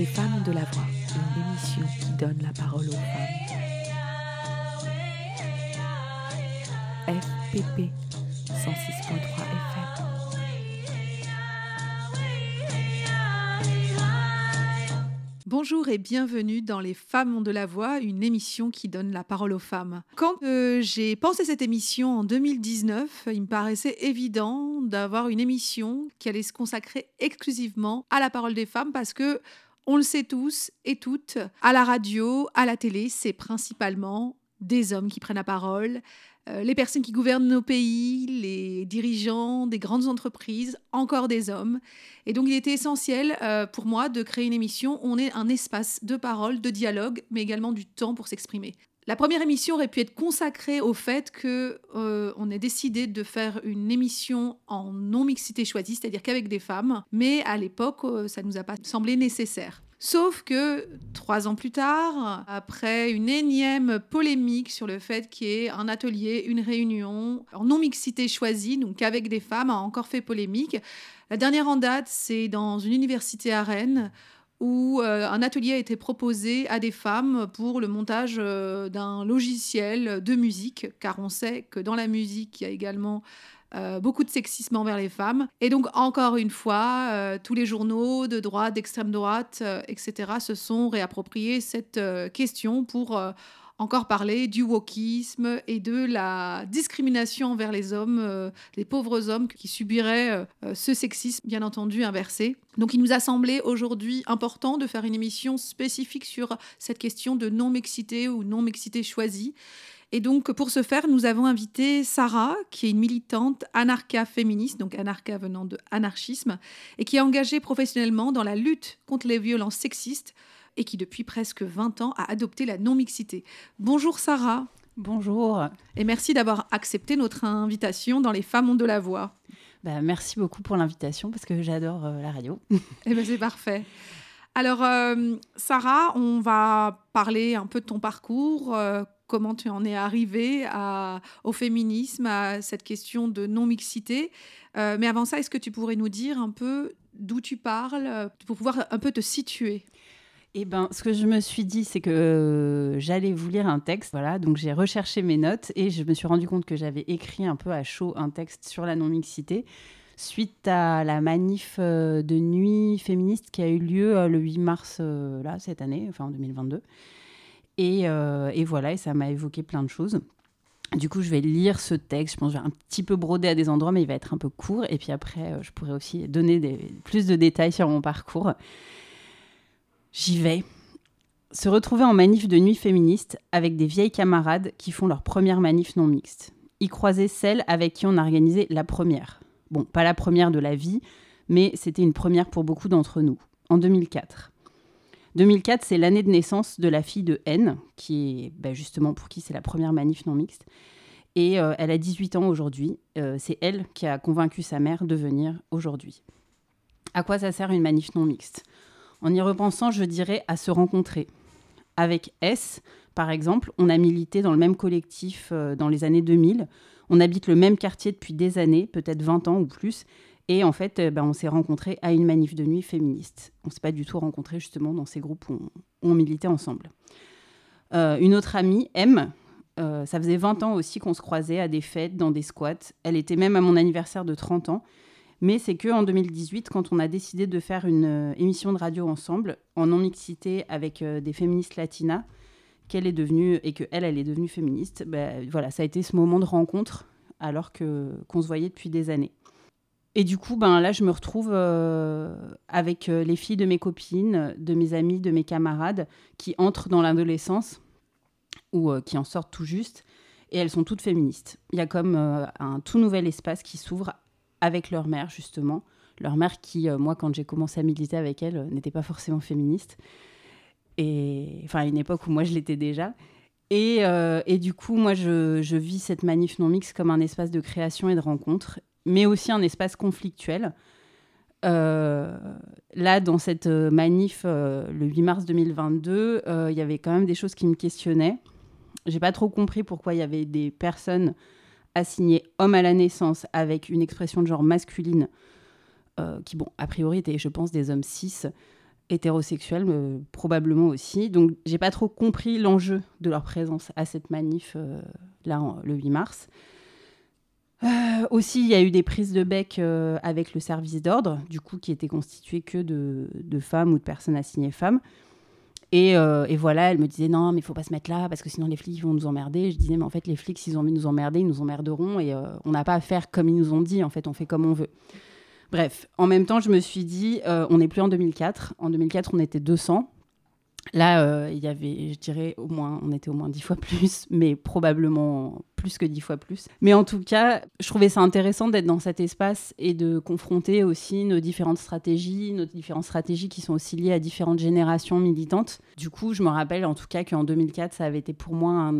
Les femmes de la voix, une émission qui donne la parole aux femmes. FPP 106.3 FM. Bonjour et bienvenue dans Les Femmes ont de la voix, une émission qui donne la parole aux femmes. Quand euh, j'ai pensé cette émission en 2019, il me paraissait évident d'avoir une émission qui allait se consacrer exclusivement à la parole des femmes parce que on le sait tous et toutes, à la radio, à la télé, c'est principalement des hommes qui prennent la parole, euh, les personnes qui gouvernent nos pays, les dirigeants des grandes entreprises, encore des hommes. Et donc il était essentiel euh, pour moi de créer une émission où on ait un espace de parole, de dialogue, mais également du temps pour s'exprimer. La première émission aurait pu être consacrée au fait que euh, on ait décidé de faire une émission en non mixité choisie, c'est-à-dire qu'avec des femmes, mais à l'époque ça nous a pas semblé nécessaire. Sauf que trois ans plus tard, après une énième polémique sur le fait qu'il y ait un atelier, une réunion en non-mixité choisie, donc avec des femmes, a encore fait polémique. La dernière en date, c'est dans une université à Rennes où euh, un atelier a été proposé à des femmes pour le montage euh, d'un logiciel de musique, car on sait que dans la musique, il y a également euh, beaucoup de sexisme envers les femmes. Et donc, encore une fois, tous les journaux de droite, d'extrême droite, etc., se sont réappropriés cette question pour encore parler du wokisme et de la discrimination envers les hommes, les pauvres hommes qui subiraient ce sexisme, bien entendu, inversé. Donc il nous a semblé aujourd'hui important de faire une émission spécifique sur cette question de non-mixité ou non-mixité choisie. Et donc, pour ce faire, nous avons invité Sarah, qui est une militante anarcha-féministe, donc anarcha venant de anarchisme, et qui est engagée professionnellement dans la lutte contre les violences sexistes et qui, depuis presque 20 ans, a adopté la non-mixité. Bonjour Sarah. Bonjour. Et merci d'avoir accepté notre invitation dans Les Femmes ont de la voix. Bah, merci beaucoup pour l'invitation parce que j'adore euh, la radio. Eh ben, c'est parfait. Alors, euh, Sarah, on va parler un peu de ton parcours, euh, comment tu en es arrivée au féminisme, à cette question de non-mixité. Euh, mais avant ça, est-ce que tu pourrais nous dire un peu d'où tu parles pour pouvoir un peu te situer? Eh ben, ce que je me suis dit, c'est que euh, j'allais vous lire un texte. Voilà, donc j'ai recherché mes notes et je me suis rendu compte que j'avais écrit un peu à chaud un texte sur la non-mixité suite à la manif euh, de nuit féministe qui a eu lieu le 8 mars là cette année, enfin en 2022. Euh, et, voilà, et ça m'a évoqué plein de choses. Du coup, je vais lire ce texte. Je pense que je vais un petit peu broder à des endroits, mais il va être un peu court. Et puis après, euh, je pourrais aussi donner plus de détails sur mon parcours. J'y vais. Se retrouver en manif de nuit féministe avec des vieilles camarades qui font leur première manif non mixte. Y croiser celle avec qui on a organisé la première. Bon, pas la première de la vie, mais c'était une première pour beaucoup d'entre nous, en 2004. 2004, c'est l'année de naissance de la fille de N, qui est bah, justement pour qui c'est la première manif non mixte. Et euh, elle a 18 ans aujourd'hui. Euh, c'est elle qui a convaincu sa mère de venir aujourd'hui. À quoi ça sert une manif non mixte? En y repensant, je dirais à se rencontrer. Avec S, par exemple, on a milité dans le même collectif euh, dans les années 2000. On habite le même quartier depuis des années, peut-être 20 ans ou plus. Et en fait, euh, ben, on s'est rencontrés à une manif de nuit féministe. On ne s'est pas du tout rencontrés justement dans ces groupes où on, militait ensemble. Euh, une autre amie, M, ça faisait 20 ans aussi qu'on se croisait à des fêtes, dans des squats. Elle était même à mon anniversaire de 30 ans. Mais c'est que en 2018, quand on a décidé de faire une émission de radio ensemble, en non-mixité avec des féministes latinas, qu'elle est devenue et que elle, elle est devenue féministe. Ben, voilà, ça a été ce moment de rencontre alors que qu'on se voyait depuis des années. Et du coup, ben là, je me retrouve euh, avec euh, les filles de mes copines, de mes amis, de mes camarades qui entrent dans l'adolescence ou euh, qui en sortent tout juste. Et elles sont toutes féministes. Il y a comme un tout nouvel espace qui s'ouvre avec leur mère, justement. Leur mère qui, moi, quand j'ai commencé à militer avec elle, n'était pas forcément féministe. Et enfin, à une époque où moi, je l'étais déjà. Et, et, du coup, moi, je, vis cette manif non mixte comme un espace de création et de rencontre mais aussi un espace conflictuel. Euh, là, dans cette euh, manif, euh, le 8 mars 2022, il y avait quand même des choses qui me questionnaient. J'ai pas trop compris pourquoi il y avait des personnes assignées hommes à la naissance avec une expression de genre masculine, qui, bon, a priori étaient, je pense, des hommes cis, hétérosexuels probablement aussi. Donc j'ai pas trop compris l'enjeu de leur présence à cette manif là le 8 mars. aussi, il y a eu des prises de bec avec le service d'ordre, du coup, qui était constitué que de, femmes ou de personnes assignées femmes. Euh, et, voilà, elle me disait non, mais il faut pas se mettre là parce que sinon les flics vont nous emmerder. Je disais mais en fait les flics s'ils ont envie de nous emmerder, ils nous emmerderont et euh, on n'a pas à faire comme ils nous ont dit. En fait, on fait comme on veut. Bref, en même temps, je me suis dit euh, on n'est plus en 2004. En 2004, on était 200. Là, euh, il y avait, je dirais, au moins, on était au moins dix fois plus, mais probablement plus que dix fois plus. Mais en tout cas, je trouvais ça intéressant d'être dans cet espace et de confronter aussi nos différentes stratégies, nos différentes stratégies qui sont aussi liées à différentes générations militantes. Du coup, je me rappelle en tout cas qu'en 2004, ça avait été pour moi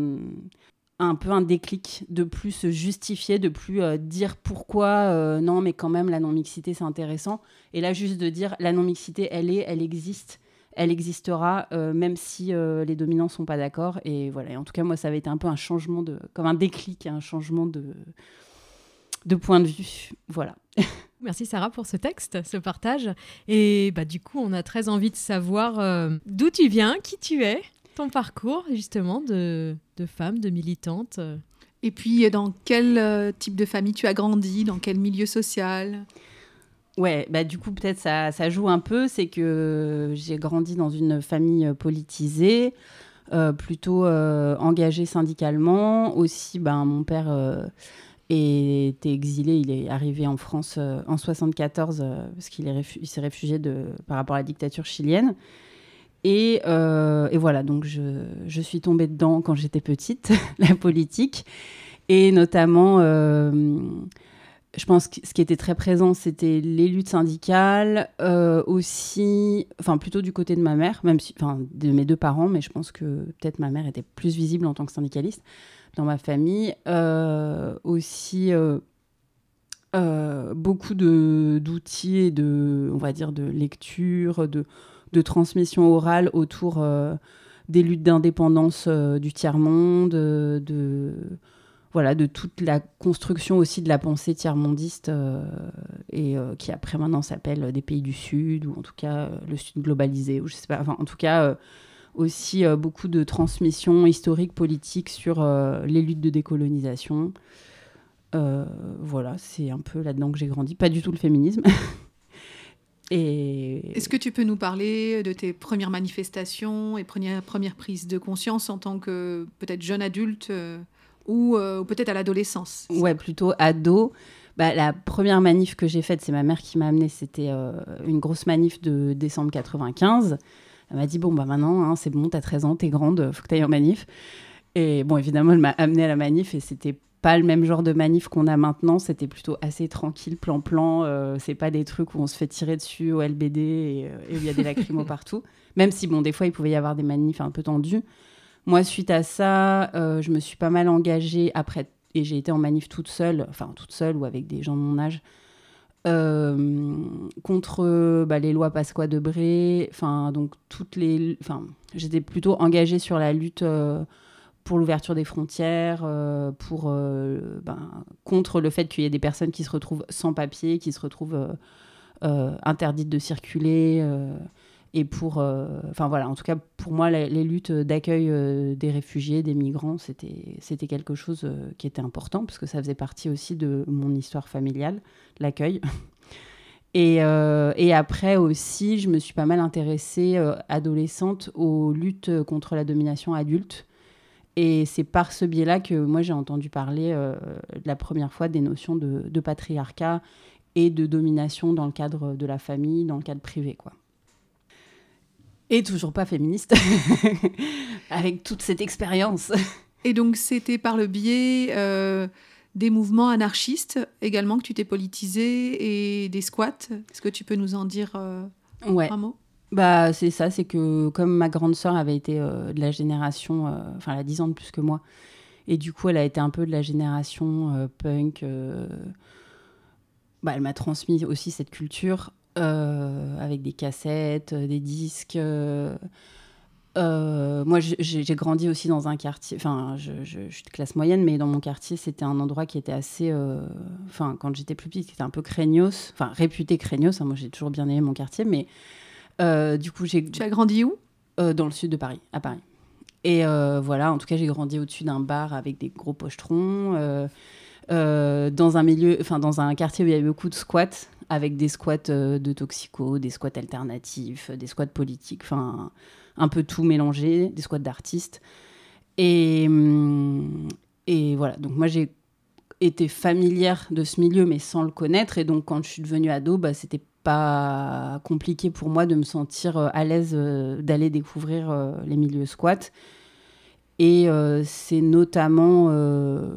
un, peu un déclic de plus se justifier, de plus euh, dire pourquoi euh, non, mais quand même la non-mixité c'est intéressant. Et là, juste de dire la non-mixité, elle est, elle existe elle existera euh, même si euh, les dominants sont pas d'accord. Et voilà. en tout cas, moi, ça avait été un peu un changement de, comme un déclic, un changement de, de point de vue. Voilà. Merci Sarah pour ce texte, ce partage. Et bah, du coup, on a très envie de savoir euh, d'où tu viens, qui tu es, ton parcours justement de, de femme, de militante. Et puis, dans quel type de famille tu as grandi, dans quel milieu social? Ouais, bah du coup peut-être ça, ça, joue un peu, c'est que j'ai grandi dans une famille politisée, euh, plutôt euh, engagée syndicalement. Aussi, ben, mon père euh, était exilé, il est arrivé en France en 74 parce qu'il s'est réfugié par rapport à la dictature chilienne. Et, et voilà, donc je, je, suis tombée dedans quand j'étais petite, la politique, et notamment je pense que ce qui était très présent, c'était les luttes syndicales, euh, aussi, enfin plutôt du côté de ma mère, même si, enfin de mes deux parents, mais je pense que peut-être ma mère était plus visible en tant que syndicaliste dans ma famille. Euh, aussi euh, beaucoup d'outils de, on va dire, de lecture, de, de transmission orale autour des luttes d'indépendance du tiers-monde, de voilà, de toute la construction aussi de la pensée tiers-mondiste euh, et euh, qui après maintenant s'appelle des pays du Sud ou en tout cas euh, le Sud globalisé ou je sais pas, enfin en tout cas aussi beaucoup de transmission historique politique sur les luttes de décolonisation. voilà, c'est un peu là-dedans que j'ai grandi, pas du tout le féminisme. Est-ce que tu peux nous parler de tes premières manifestations et premières, premières prises de conscience en tant que peut-être jeune adulte euh, ou, peut-être à l'adolescence Ouais, plutôt ado. Bah, la première manif que j'ai faite, c'est ma mère qui m'a amenée. C'était euh, une grosse manif de décembre 95. Elle m'a dit Bon, bah maintenant, hein, c'est bon, t'as 13 ans, t'es grande, faut que t'ailles en manif. Et bon, évidemment, elle m'a amenée à la manif et c'était pas le même genre de manif qu'on a maintenant. C'était plutôt assez tranquille, plan-plan. Euh, c'est pas des trucs où on se fait tirer dessus au LBD et, et où il y a des lacrymos partout. Même si, bon, des fois, il pouvait y avoir des manifs un peu tendus. Moi, suite à ça, euh, je me suis pas mal engagée après, et j'ai été en manif toute seule, enfin toute seule ou avec des gens de mon âge, euh, contre bah, les lois Pasqua-Debré, enfin donc toutes les, enfin j'étais plutôt engagée sur la lutte euh, pour l'ouverture des frontières, pour ben, contre le fait qu'il y ait des personnes qui se retrouvent sans papier, qui se retrouvent interdites de circuler et pour, euh, enfin voilà, en tout cas pour moi, les, luttes d'accueil euh, des réfugiés, des migrants, c'était c'était quelque chose euh, qui était important parce que ça faisait partie aussi de mon histoire familiale, l'accueil. Et, et, après aussi, je me suis pas mal intéressée adolescente aux luttes contre la domination adulte. Et c'est par ce biais-là que moi j'ai entendu parler la première fois des notions de, de patriarcat et de domination dans le cadre de la famille, dans le cadre privé, quoi et toujours pas féministe, avec toute cette expérience. Et donc c'était par le biais euh, des mouvements anarchistes également que tu t'es politisé et des squats. Est-ce que tu peux nous en dire euh, un mot? Bah, c'est ça, c'est que comme ma grande sœur avait été euh, de la génération, enfin elle a 10 ans de plus que moi, et du coup elle a été un peu de la génération punk, bah, elle m'a transmis aussi cette culture. Euh, avec des cassettes, euh, des disques. Euh, moi, j'ai grandi aussi dans un quartier. Enfin, je, suis de classe moyenne, mais dans mon quartier, c'était un endroit qui était assez. Enfin, quand j'étais plus petite, c'était un peu craignos. Enfin, réputé craignos. Hein, moi, j'ai toujours bien aimé mon quartier, mais Euh, du coup, j'ai Tu as grandi où? Dans le sud de Paris, à Paris. Et voilà, en tout cas, j'ai grandi au-dessus d'un bar avec des gros pochetrons, dans un milieu, enfin dans un quartier où il y avait beaucoup de squats, avec des squats euh, de toxicos, des squats alternatifs, des squats politiques, enfin un peu tout mélangé, des squats d'artistes. Et, hum, et voilà, donc moi j'ai été familière de ce milieu, mais sans le connaître. Et donc quand je suis devenue ado, bah, c'était pas compliqué pour moi de me sentir euh, à l'aise euh, d'aller découvrir euh, les milieux squats. Et euh, c'est notamment, euh,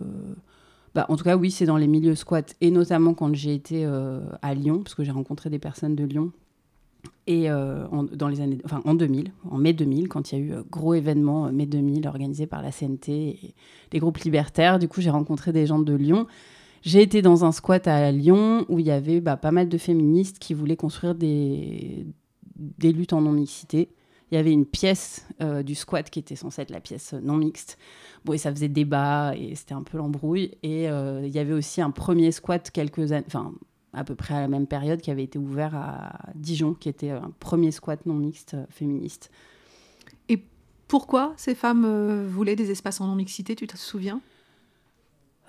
bah, en tout cas oui, c'est dans les milieux squats, et notamment quand j'ai été euh, à Lyon, parce que j'ai rencontré des personnes de Lyon, et euh, en, dans les années, enfin, en 2000, en mai 2000, quand il y a eu euh, gros événement mai 2000 organisé par la CNT et les groupes libertaires, du coup j'ai rencontré des gens de Lyon. J'ai été dans un squat à Lyon où il y avait bah, pas mal de féministes qui voulaient construire des, des luttes en non-mixité. Il y avait une pièce euh, du squat qui était censée être la pièce non mixte. Bon, et ça faisait débat et c'était un peu l'embrouille. Et euh, il y avait aussi un premier squat quelques années, enfin à peu près à la même période, qui avait été ouvert à Dijon, qui était un premier squat non mixte euh, féministe. Pourquoi ces femmes voulaient des espaces en non-mixité, tu te souviens?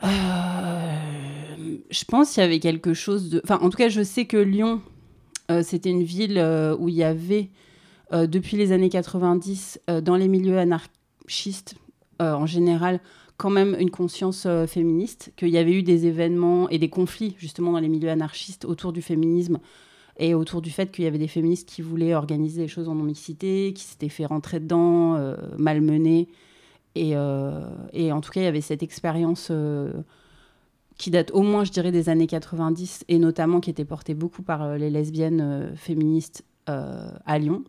Je pense qu'il y avait quelque chose de. Enfin, en tout cas, je sais que Lyon, c'était une ville où il y avait, depuis les années 90, euh, dans les milieux anarchistes euh, en général, quand même une conscience euh, féministe, qu'il y avait eu des événements et des conflits justement dans les milieux anarchistes autour du féminisme et autour du fait qu'il y avait des féministes qui voulaient organiser les choses en non-mixité, qui s'étaient fait rentrer dedans, euh, malmener. Et, euh, en tout cas, il y avait cette expérience euh, qui date au moins, je dirais, des années 90, et notamment qui était portée beaucoup par euh, les lesbiennes euh, féministes euh, à Lyon.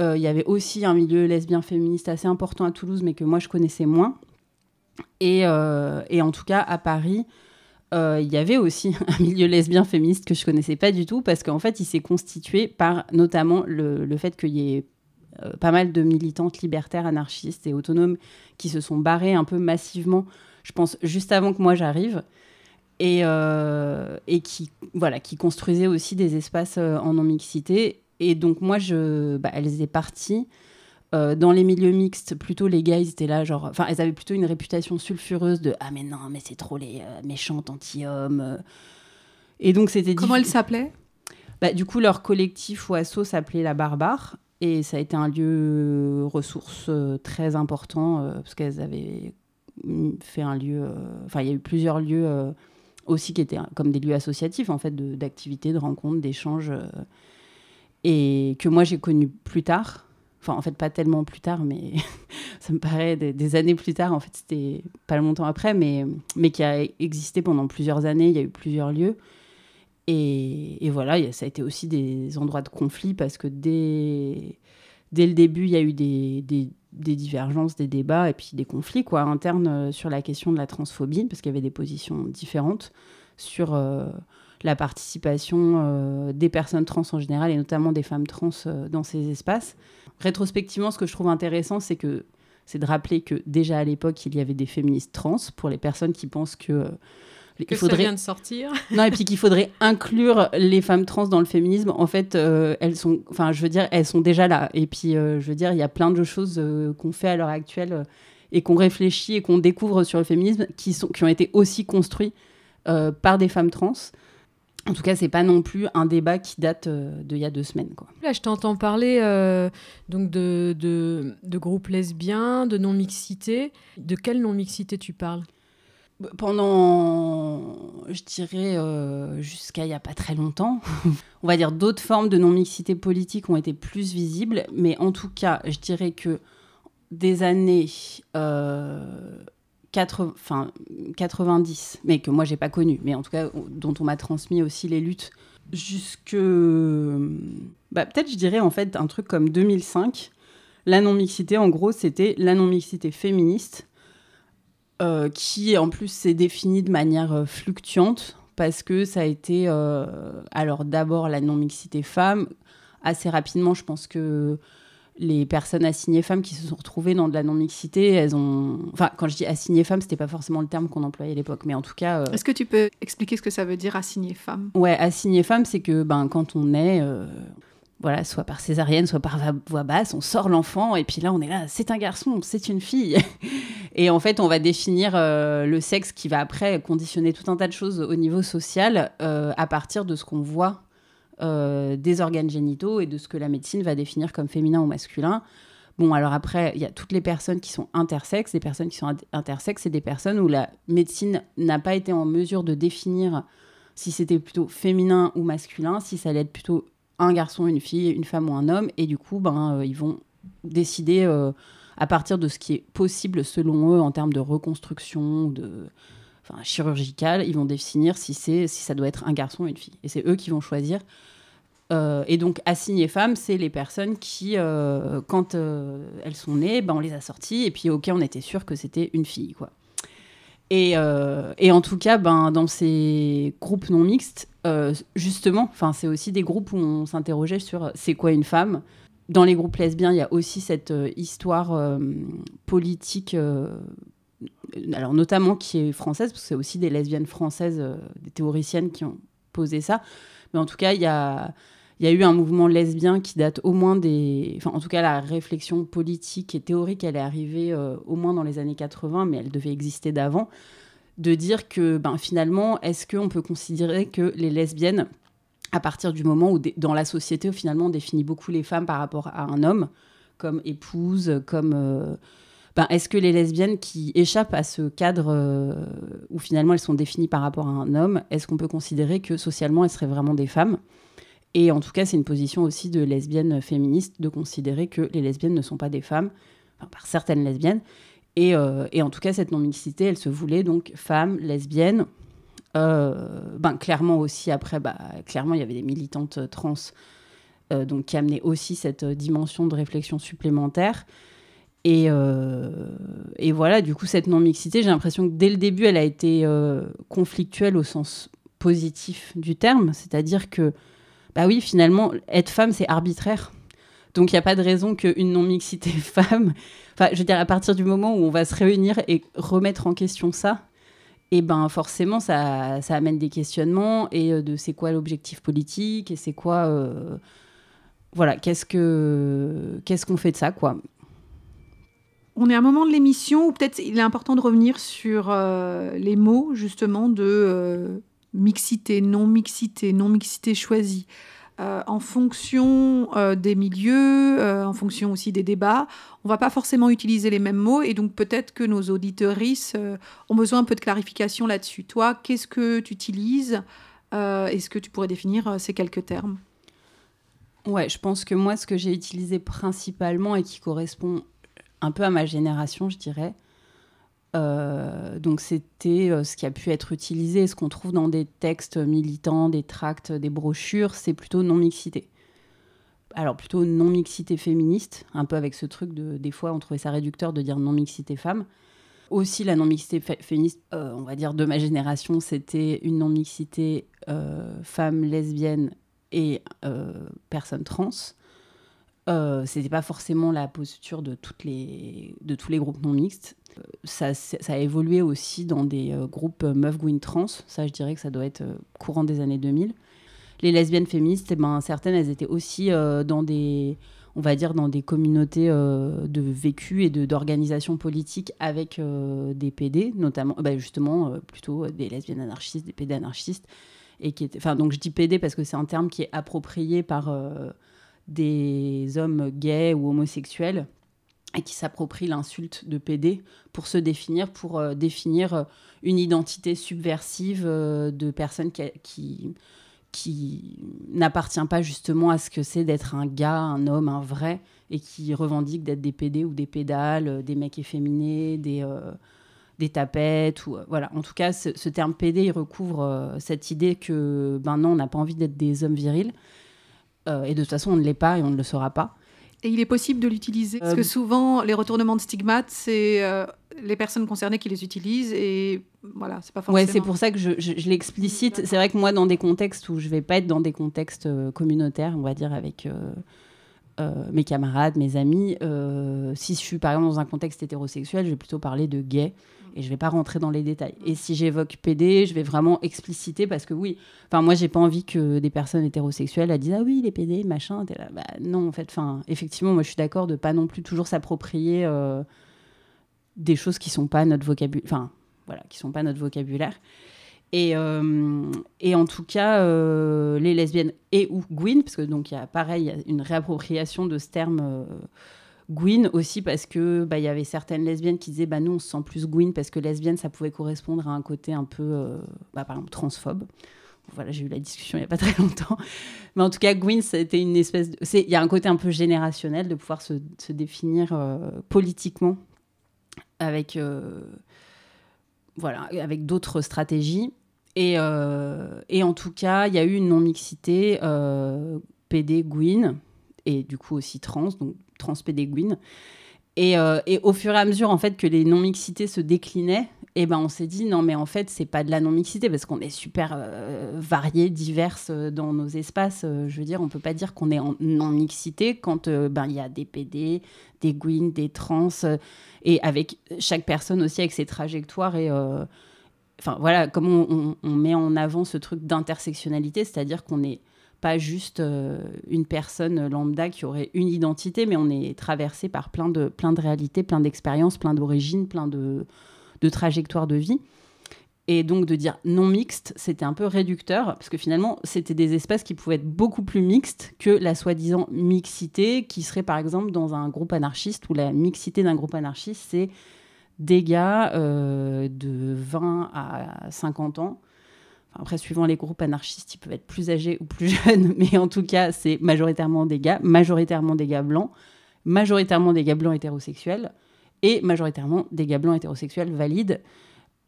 Euh, Il y avait aussi un milieu lesbien féministe assez important à Toulouse, mais que moi, je connaissais moins. Et, euh, et en tout cas, à Paris, euh, il y avait aussi un milieu lesbien féministe que je connaissais pas du tout, parce qu'en fait, il s'est constitué par notamment le, le fait qu'il y ait pas mal de militantes libertaires, anarchistes et autonomes qui se sont barrées un peu massivement, je pense, juste avant que moi j'arrive, et, et qui, voilà, qui construisaient aussi des espaces en non-mixité. Et donc moi, je, bah, elles étaient parties. Euh, dans les milieux mixtes, plutôt les gars, ils étaient là, genre, enfin, elles avaient plutôt une réputation sulfureuse de ah mais non, mais c'est trop les euh, méchantes anti-hommes. Et donc c'était Comment elles s'appelaient? Bah, du coup, leur collectif ou asso s'appelait La Barbare. Et ça a été un lieu euh, ressource euh, très important euh, parce qu'elles avaient fait un lieu. euh, Enfin, il y a eu plusieurs lieux aussi qui étaient comme des lieux associatifs, en fait, de- d'activités, de, rencontres, d'échanges. Et que moi, j'ai connu plus tard. Enfin, en fait, pas tellement plus tard, mais ça me paraît des, années plus tard. En fait, c'était pas longtemps après, mais, mais qui a existé pendant plusieurs années. Il y a eu plusieurs lieux. Et, et voilà, ça a été aussi des endroits de conflit parce que dès, dès le début, il y a eu des, des- des divergences, des débats et puis des conflits quoi, internes euh, sur la question de la transphobie parce qu'il y avait des positions différentes sur euh, la participation euh, des personnes trans en général et notamment des femmes trans euh, dans ces espaces. Rétrospectivement, ce que je trouve intéressant, c'est que c'est de rappeler que déjà à l'époque, il y avait des féministes trans pour les personnes qui pensent que euh, Que il ça faudrait vient de sortir. non, et puis qu'il faudrait inclure les femmes trans dans le féminisme. En fait, euh, elles sont, enfin, je veux dire, elles sont déjà là. Et puis, euh, je veux dire, il y a plein de choses euh, qu'on fait à l'heure actuelle et qu'on réfléchit et qu'on découvre sur le féminisme qui, sont, qui ont été aussi construits par des femmes trans. En tout cas, c'est pas non plus un débat qui date euh, d'il y a deux semaines, quoi. Là, je t'entends parler euh, donc de, de, de groupes lesbiens, de non-mixité. De quelle non-mixité tu parles? Pendant, je dirais, euh, jusqu'à il n'y a pas très longtemps, on va dire d'autres formes de non-mixité politique ont été plus visibles, mais en tout cas, je dirais que des années euh, 80, enfin, 90, mais que moi j'ai pas connu, mais en tout cas dont on m'a transmis aussi les luttes, jusque, bah, peut-être je dirais en fait un truc comme 2005, la non-mixité en gros c'était la non-mixité féministe euh, qui en plus s'est définie de manière euh, fluctuante parce que ça a été euh, alors d'abord la non-mixité femme. Assez rapidement, je pense que les personnes assignées femmes qui se sont retrouvées dans de la non-mixité, elles ont. Enfin, quand je dis assignées femmes, c'était pas forcément le terme qu'on employait à l'époque, mais en tout cas. euh, Est-ce que tu peux expliquer ce que ça veut dire assigner femme Ouais, assigné femme, c'est que ben, quand on est, euh, voilà, soit par césarienne, soit par voix basse, on sort l'enfant et puis là on est là, c'est un garçon, c'est une fille. et en fait, on va définir euh, le sexe qui va après conditionner tout un tas de choses au niveau social à partir de ce qu'on voit euh, des organes génitaux et de ce que la médecine va définir comme féminin ou masculin. Bon, alors après, il y a toutes les personnes qui sont intersexes. Les personnes qui sont intersexes, c'est des personnes où la médecine n'a pas été en mesure de définir si c'était plutôt féminin ou masculin, si ça allait être plutôt un garçon, une fille, une femme ou un homme, et du coup, ben, euh, ils vont décider euh, à partir de ce qui est possible selon eux en termes de reconstruction, de enfin, chirurgicale, ils vont définir si, si ça doit être un garçon ou une fille. Et c'est eux qui vont choisir. Euh, et donc, assignées femmes, c'est les personnes qui, quand elles sont nées, ben, on les a sorties, et puis, ok, on était sûr que c'était une fille, quoi. Et, et, en tout cas, ben, dans ces groupes non mixtes, euh, justement, c'est aussi des groupes où on s'interrogeait sur euh, c'est quoi une femme. Dans les groupes lesbiens, il y a aussi cette euh, histoire politique, alors notamment qui est française, parce que c'est aussi des lesbiennes françaises, des théoriciennes qui ont posé ça. Mais en tout cas, il y a, eu un mouvement lesbien qui date au moins des. Enfin, en tout cas, la réflexion politique et théorique, elle est arrivée au moins dans les années 80, mais elle devait exister d'avant de dire que ben, finalement, est-ce qu'on peut considérer que les lesbiennes, à partir du moment où dans la société, finalement, on définit beaucoup les femmes par rapport à un homme, comme épouse, comme... Euh, ben, est-ce que les lesbiennes qui échappent à ce cadre euh, où finalement elles sont définies par rapport à un homme, est-ce qu'on peut considérer que socialement elles seraient vraiment des femmes? Et en tout cas, c'est une position aussi de lesbiennes féministes de considérer que les lesbiennes ne sont pas des femmes, par certaines lesbiennes, euh, et, en tout cas, cette non-mixité, elle se voulait donc femme, lesbienne. Euh, ben, clairement aussi, après, bah, clairement, il y avait des militantes trans euh, donc, qui amenaient aussi cette dimension de réflexion supplémentaire. Et, et voilà, du coup, cette non-mixité, j'ai l'impression que dès le début, elle a été conflictuelle au sens positif du terme. C'est-à-dire que, bah oui, finalement, être femme, c'est arbitraire. Donc il n'y a pas de raison qu'une non-mixité femme, enfin je veux dire à partir du moment où on va se réunir et remettre en question ça, et eh ben forcément ça, ça amène des questionnements et euh, de c'est quoi l'objectif politique et c'est quoi euh, voilà qu'est-ce que qu'est-ce qu'on fait de ça quoi. On est à un moment de l'émission où peut-être il est important de revenir sur euh, les mots justement de mixité, non mixité, non mixité choisie. Euh, en fonction euh, des milieux, euh, en fonction aussi des débats, on va pas forcément utiliser les mêmes mots et donc peut-être que nos auditeuristes ont besoin un peu de clarification là-dessus. Toi, qu'est-ce que tu utilises Est-ce que tu pourrais définir ces quelques termes? Ouais, je pense que moi, ce que j'ai utilisé principalement et qui correspond un peu à ma génération, je dirais, euh, donc c'était euh, ce qui a pu être utilisé, ce qu'on trouve dans des textes militants, des tracts, des brochures, c'est plutôt non-mixité. Alors plutôt non-mixité féministe, un peu avec ce truc de, des fois on trouvait ça réducteur de dire non-mixité femme. Aussi la non-mixité féministe, euh, on va dire de ma génération, c'était une non-mixité femme, lesbienne et personne trans. Euh, c'était pas forcément la posture de, toutes les, de tous les groupes non mixtes ça, ça, a évolué aussi dans des euh, groupes euh, meufs gwyn trans. Ça, je dirais que ça doit être euh, courant des années 2000. Les lesbiennes féministes, eh ben, certaines, elles étaient aussi dans des, on va dire, dans des communautés de vécu et d'organisation politique avec des PD, notamment, bah, justement, plutôt des lesbiennes anarchistes, des PD anarchistes. Et qui enfin, donc je dis PD parce que c'est un terme qui est approprié par des hommes gays ou homosexuels et qui s'approprie l'insulte de PD pour se définir, pour euh, définir euh, une identité subversive euh, de personnes qui, qui, qui n'appartient pas justement à ce que c'est d'être un gars, un homme, un vrai, et qui revendique d'être des PD ou des pédales, des mecs efféminés, des, des tapettes. Ou, voilà. En tout cas, ce, terme PD, il recouvre cette idée que ben non, on n'a pas envie d'être des hommes virils. Et de toute façon, on ne l'est pas et on ne le sera pas. Et il est possible de l'utiliser Parce que euh, souvent, les retournements de stigmates, c'est euh, les personnes concernées qui les utilisent et voilà, c'est pas forcément. Ouais, c'est pour ça que je, je, l'explicite. C'est vrai que moi, dans des contextes où je vais pas être dans des contextes euh, communautaires, on va dire avec mes camarades, mes amis. si je suis par exemple dans un contexte hétérosexuel, je vais plutôt parler de gay et je vais pas rentrer dans les détails. Et si j'évoque PD, je vais vraiment expliciter parce que oui, enfin moi j'ai pas envie que des personnes hétérosexuelles elles disent ah oui les PD machin, là, bah, non en fait, enfin effectivement moi je suis d'accord de pas non plus toujours s'approprier euh, des choses qui sont pas notre vocabulaire, enfin voilà, qui sont pas notre vocabulaire. Et, euh, en tout cas, euh, les lesbiennes et ou Gwyn, parce que donc il y a pareil, y a une réappropriation de ce terme Gwyn aussi parce que bah, y avait certaines lesbiennes qui disaient bah nous on se sent plus Gwyn parce que lesbienne ça pouvait correspondre à un côté un peu euh, bah, par exemple transphobe. Voilà, j'ai eu la discussion il n'y a pas très longtemps. Mais en tout cas, Gwyn, c'était une espèce de... Il y a un côté un peu générationnel de pouvoir se, définir euh, politiquement avec, euh, voilà, avec d'autres stratégies. Et, et, en tout cas, il y a eu une non-mixité PD Gwyn, et du coup aussi trans, donc transpédéguine. Et, euh, et au fur et à mesure en fait que les non-mixités se déclinaient, et eh ben on s'est dit non mais en fait c'est pas de la non-mixité parce qu'on est super euh, variés, diverses euh, dans nos espaces. je veux dire, on peut pas dire qu'on est en non-mixité quand ben il y a des PD, des gwyn, des trans, et avec chaque personne aussi avec ses trajectoires et enfin voilà comment on, met en avant ce truc d'intersectionnalité, c'est-à-dire qu'on est pas juste euh, une personne lambda qui aurait une identité, mais on est traversé par plein de, plein de réalités, plein d'expériences, plein d'origines, plein de, de trajectoires de vie. Et donc de dire non mixte, c'était un peu réducteur, parce que finalement, c'était des espaces qui pouvaient être beaucoup plus mixtes que la soi-disant mixité, qui serait par exemple dans un groupe anarchiste, où la mixité d'un groupe anarchiste, c'est des gars euh, de 20 à 50 ans après, suivant les groupes anarchistes, ils peuvent être plus âgés ou plus jeunes, mais en tout cas, c'est majoritairement des gars, majoritairement des gars blancs, majoritairement des gars blancs hétérosexuels, et majoritairement des gars blancs hétérosexuels valides.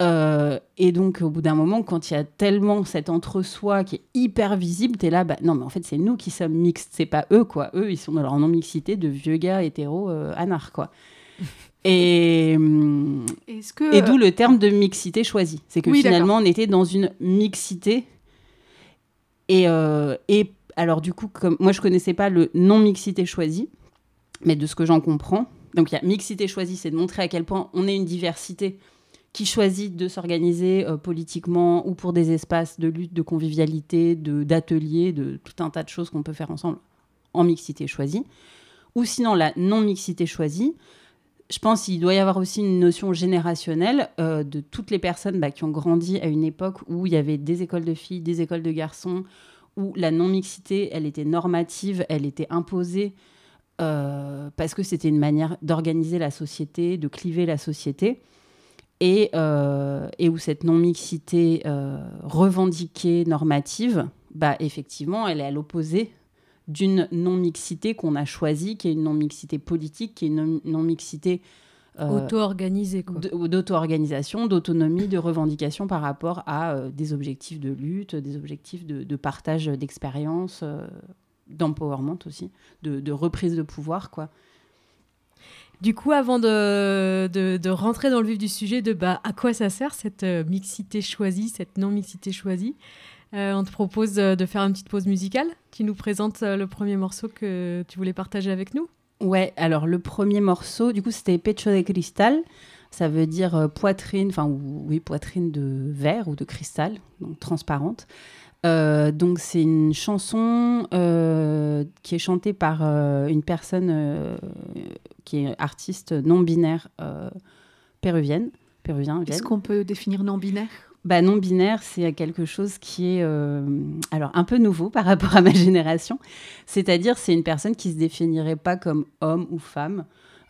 Euh, et donc, au bout d'un moment, quand il y a tellement cet entre-soi qui est hyper visible, tu es là, bah, non, mais en fait, c'est nous qui sommes mixtes, c'est pas eux, quoi. Eux, ils sont dans leur non-mixité de vieux gars hétéros euh, anards, quoi. Et, que... et d'où le terme de mixité choisie. C'est que finalement, on était dans une mixité. Et, euh, et alors, du coup, comme moi, je connaissais pas le non-mixité choisie, mais de ce que j'en comprends. Donc, il y a mixité choisie, c'est de montrer à quel point on est une diversité qui choisit de s'organiser euh, politiquement ou pour des espaces de lutte, de convivialité, d'ateliers, de, de tout un tas de choses qu'on peut faire ensemble en mixité choisie. Ou sinon, la non-mixité choisie, je pense qu'il doit y avoir aussi une notion générationnelle euh, de toutes les personnes bah, qui ont grandi à une époque où il y avait des écoles de filles, des écoles de garçons, où la non-mixité, elle était normative, elle était imposée euh, parce que c'était une manière d'organiser la société, de cliver la société. Et, euh, où cette non-mixité revendiquée, normative, bah, effectivement, elle est à l'opposé d'une non-mixité qu'on a choisie, qui est une non-mixité politique, qui est une non-mixité euh, auto-organisée, d'auto-organisation, d'autonomie, de revendication par rapport à euh, des objectifs de lutte, des objectifs de, partage d'expérience, euh, d'empowerment aussi, de, reprise de pouvoir, quoi. Du coup, avant de, de, rentrer dans le vif du sujet de bah, à quoi ça sert cette mixité choisie, cette non-mixité choisie, euh, on te propose de faire une petite pause musicale. Tu nous présentes euh, le premier morceau que tu voulais partager avec nous Ouais, alors le premier morceau, du coup, c'était Pecho de Cristal. Ça veut dire euh, poitrine, enfin, oui, poitrine de verre ou de cristal, donc transparente. donc c'est une chanson qui est chantée par une personne qui est artiste non binaire péruvienne. Péruvien, Est-ce qu'on peut définir non binaire? Bah, non binaire, c'est quelque chose qui est euh, alors un peu nouveau par rapport à ma génération. C'est-à-dire, c'est une personne qui se définirait pas comme homme ou femme.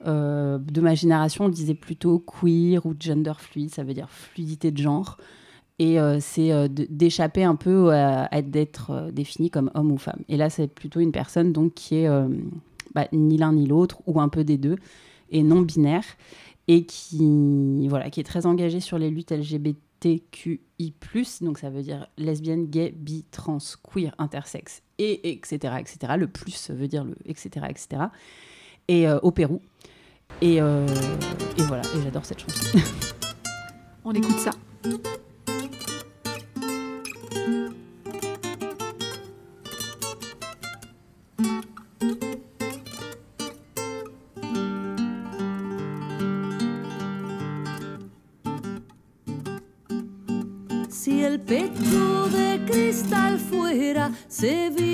Euh, de ma génération, on disait plutôt queer ou gender fluide, ça veut dire fluidité de genre. Et euh, c'est d'échapper un peu à, d'être défini comme homme ou femme. Et là, c'est plutôt une personne donc qui est bah, ni l'un ni l'autre ou un peu des deux et non binaire et qui voilà qui est très engagée sur les luttes LGBT TQI+, donc ça veut dire lesbienne, gay, bi, trans, queer, intersexe, et etc., etc. Le plus veut dire le etc., etc. Et euh, au Pérou. Euh, et voilà, et j'adore cette chanson. On écoute ça. servir.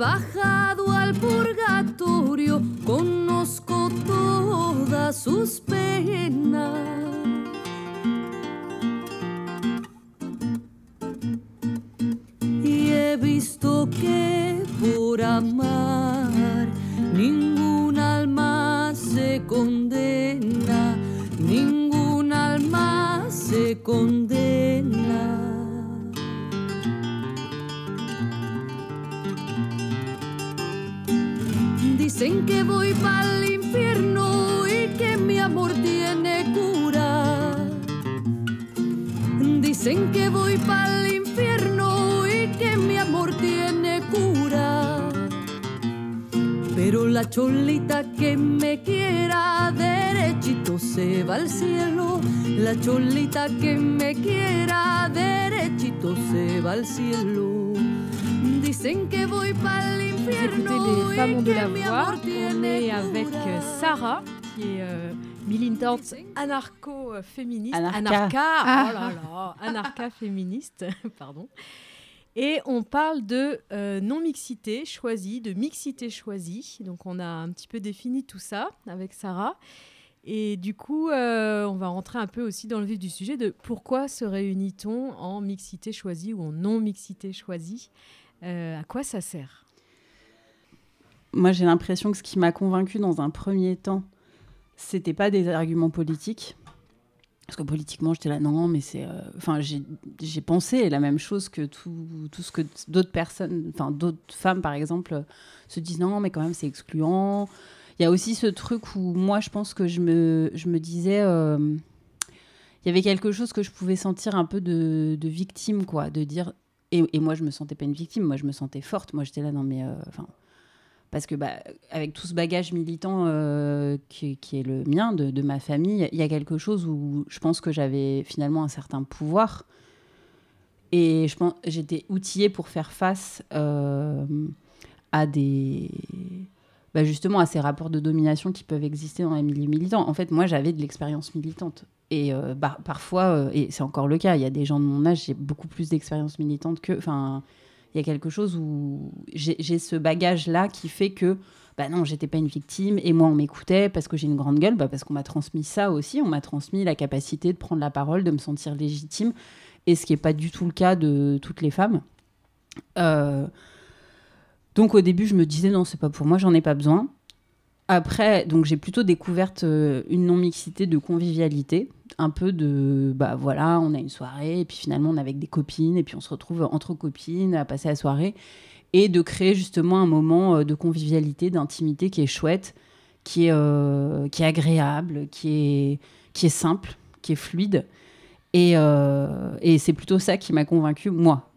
wach militante anarcho-féministe. Anarcha. Anarcha, oh là là, anarcha-féministe, pardon. Et on parle de euh, non-mixité choisie, de mixité choisie. Donc on a un petit peu défini tout ça avec Sarah. Et du coup, euh, on va rentrer un peu aussi dans le vif du sujet de pourquoi se réunit-on en mixité choisie ou en non-mixité choisie Euh, À quoi ça sert? Moi, j'ai l'impression que ce qui m'a convaincu dans un premier temps, c'était pas des arguments politiques. Parce que politiquement, j'étais là, non, mais c'est. euh, Enfin, j'ai pensé la même chose que tout, tout ce que d'autres personnes, enfin, d'autres femmes, par exemple, se disent, non, mais quand même, c'est excluant. Il y a aussi ce truc où moi, je pense que je me, je me disais. euh, il y avait quelque chose que je pouvais sentir un peu de, de victime, quoi, de dire. Et, et moi, je me sentais pas une victime, moi, je me sentais forte. Moi, j'étais là, non, mais. euh, Enfin parce que bah, avec tout ce bagage militant euh, qui, est le mien, de, ma famille, il y a quelque chose où je pense que j'avais finalement un certain pouvoir. Et je pense j'étais outillée pour faire face euh, à des... bah, justement à ces rapports de domination qui peuvent exister dans les milieux militants. En fait, moi, j'avais de l'expérience militante. Et euh, bah, parfois, et c'est encore le cas, il y a des gens de mon âge, j'ai beaucoup plus d'expérience militante que... Enfin, il y a quelque chose où j'ai ce bagage-là qui fait que, bah non, j'étais pas une victime, et moi, on m'écoutait parce que j'ai une grande gueule, bah parce qu'on m'a transmis ça aussi, on m'a transmis la capacité de prendre la parole, de me sentir légitime, et ce qui n'est pas du tout le cas de toutes les femmes. Euh, donc au début, je me disais, non, c'est pas pour moi, j'en ai pas besoin. Après, donc j'ai plutôt découvert euh, une non-mixité de convivialité, un peu de, bah voilà, on a une soirée, et puis finalement on est avec des copines, et puis on se retrouve entre copines à passer la soirée, et de créer justement un moment euh, de convivialité, d'intimité qui est chouette, qui est, euh, qui est agréable, qui est, qui est simple, qui est fluide. Et, et c'est plutôt ça qui m'a convaincue, moi.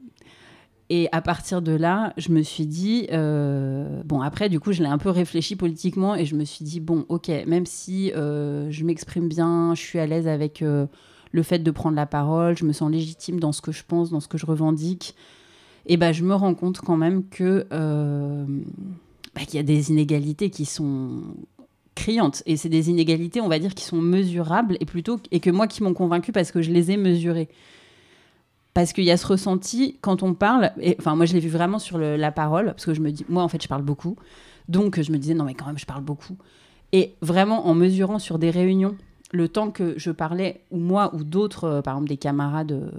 Et à partir de là, je me suis dit, euh, bon, après, du coup, je l'ai un peu réfléchi politiquement et je me suis dit, bon, ok, même si euh, je m'exprime bien, je suis à l'aise avec euh, le fait de prendre la parole, je me sens légitime dans ce que je pense, dans ce que je revendique, et ben, je me rends compte quand même que bah, qu'il y a des inégalités qui sont criantes. Et c'est des inégalités, on va dire, qui sont mesurables et, plutôt, et que moi qui m'ont convaincu parce que je les ai mesurées. Parce qu'il y a ce ressenti quand on parle, et, enfin moi je l'ai vu vraiment sur la parole, parce que je me dis, moi en fait je parle beaucoup, donc je me disais non mais quand même je parle beaucoup. Et vraiment en mesurant sur des réunions le temps que je parlais, ou moi ou d'autres, euh, par exemple des camarades, euh,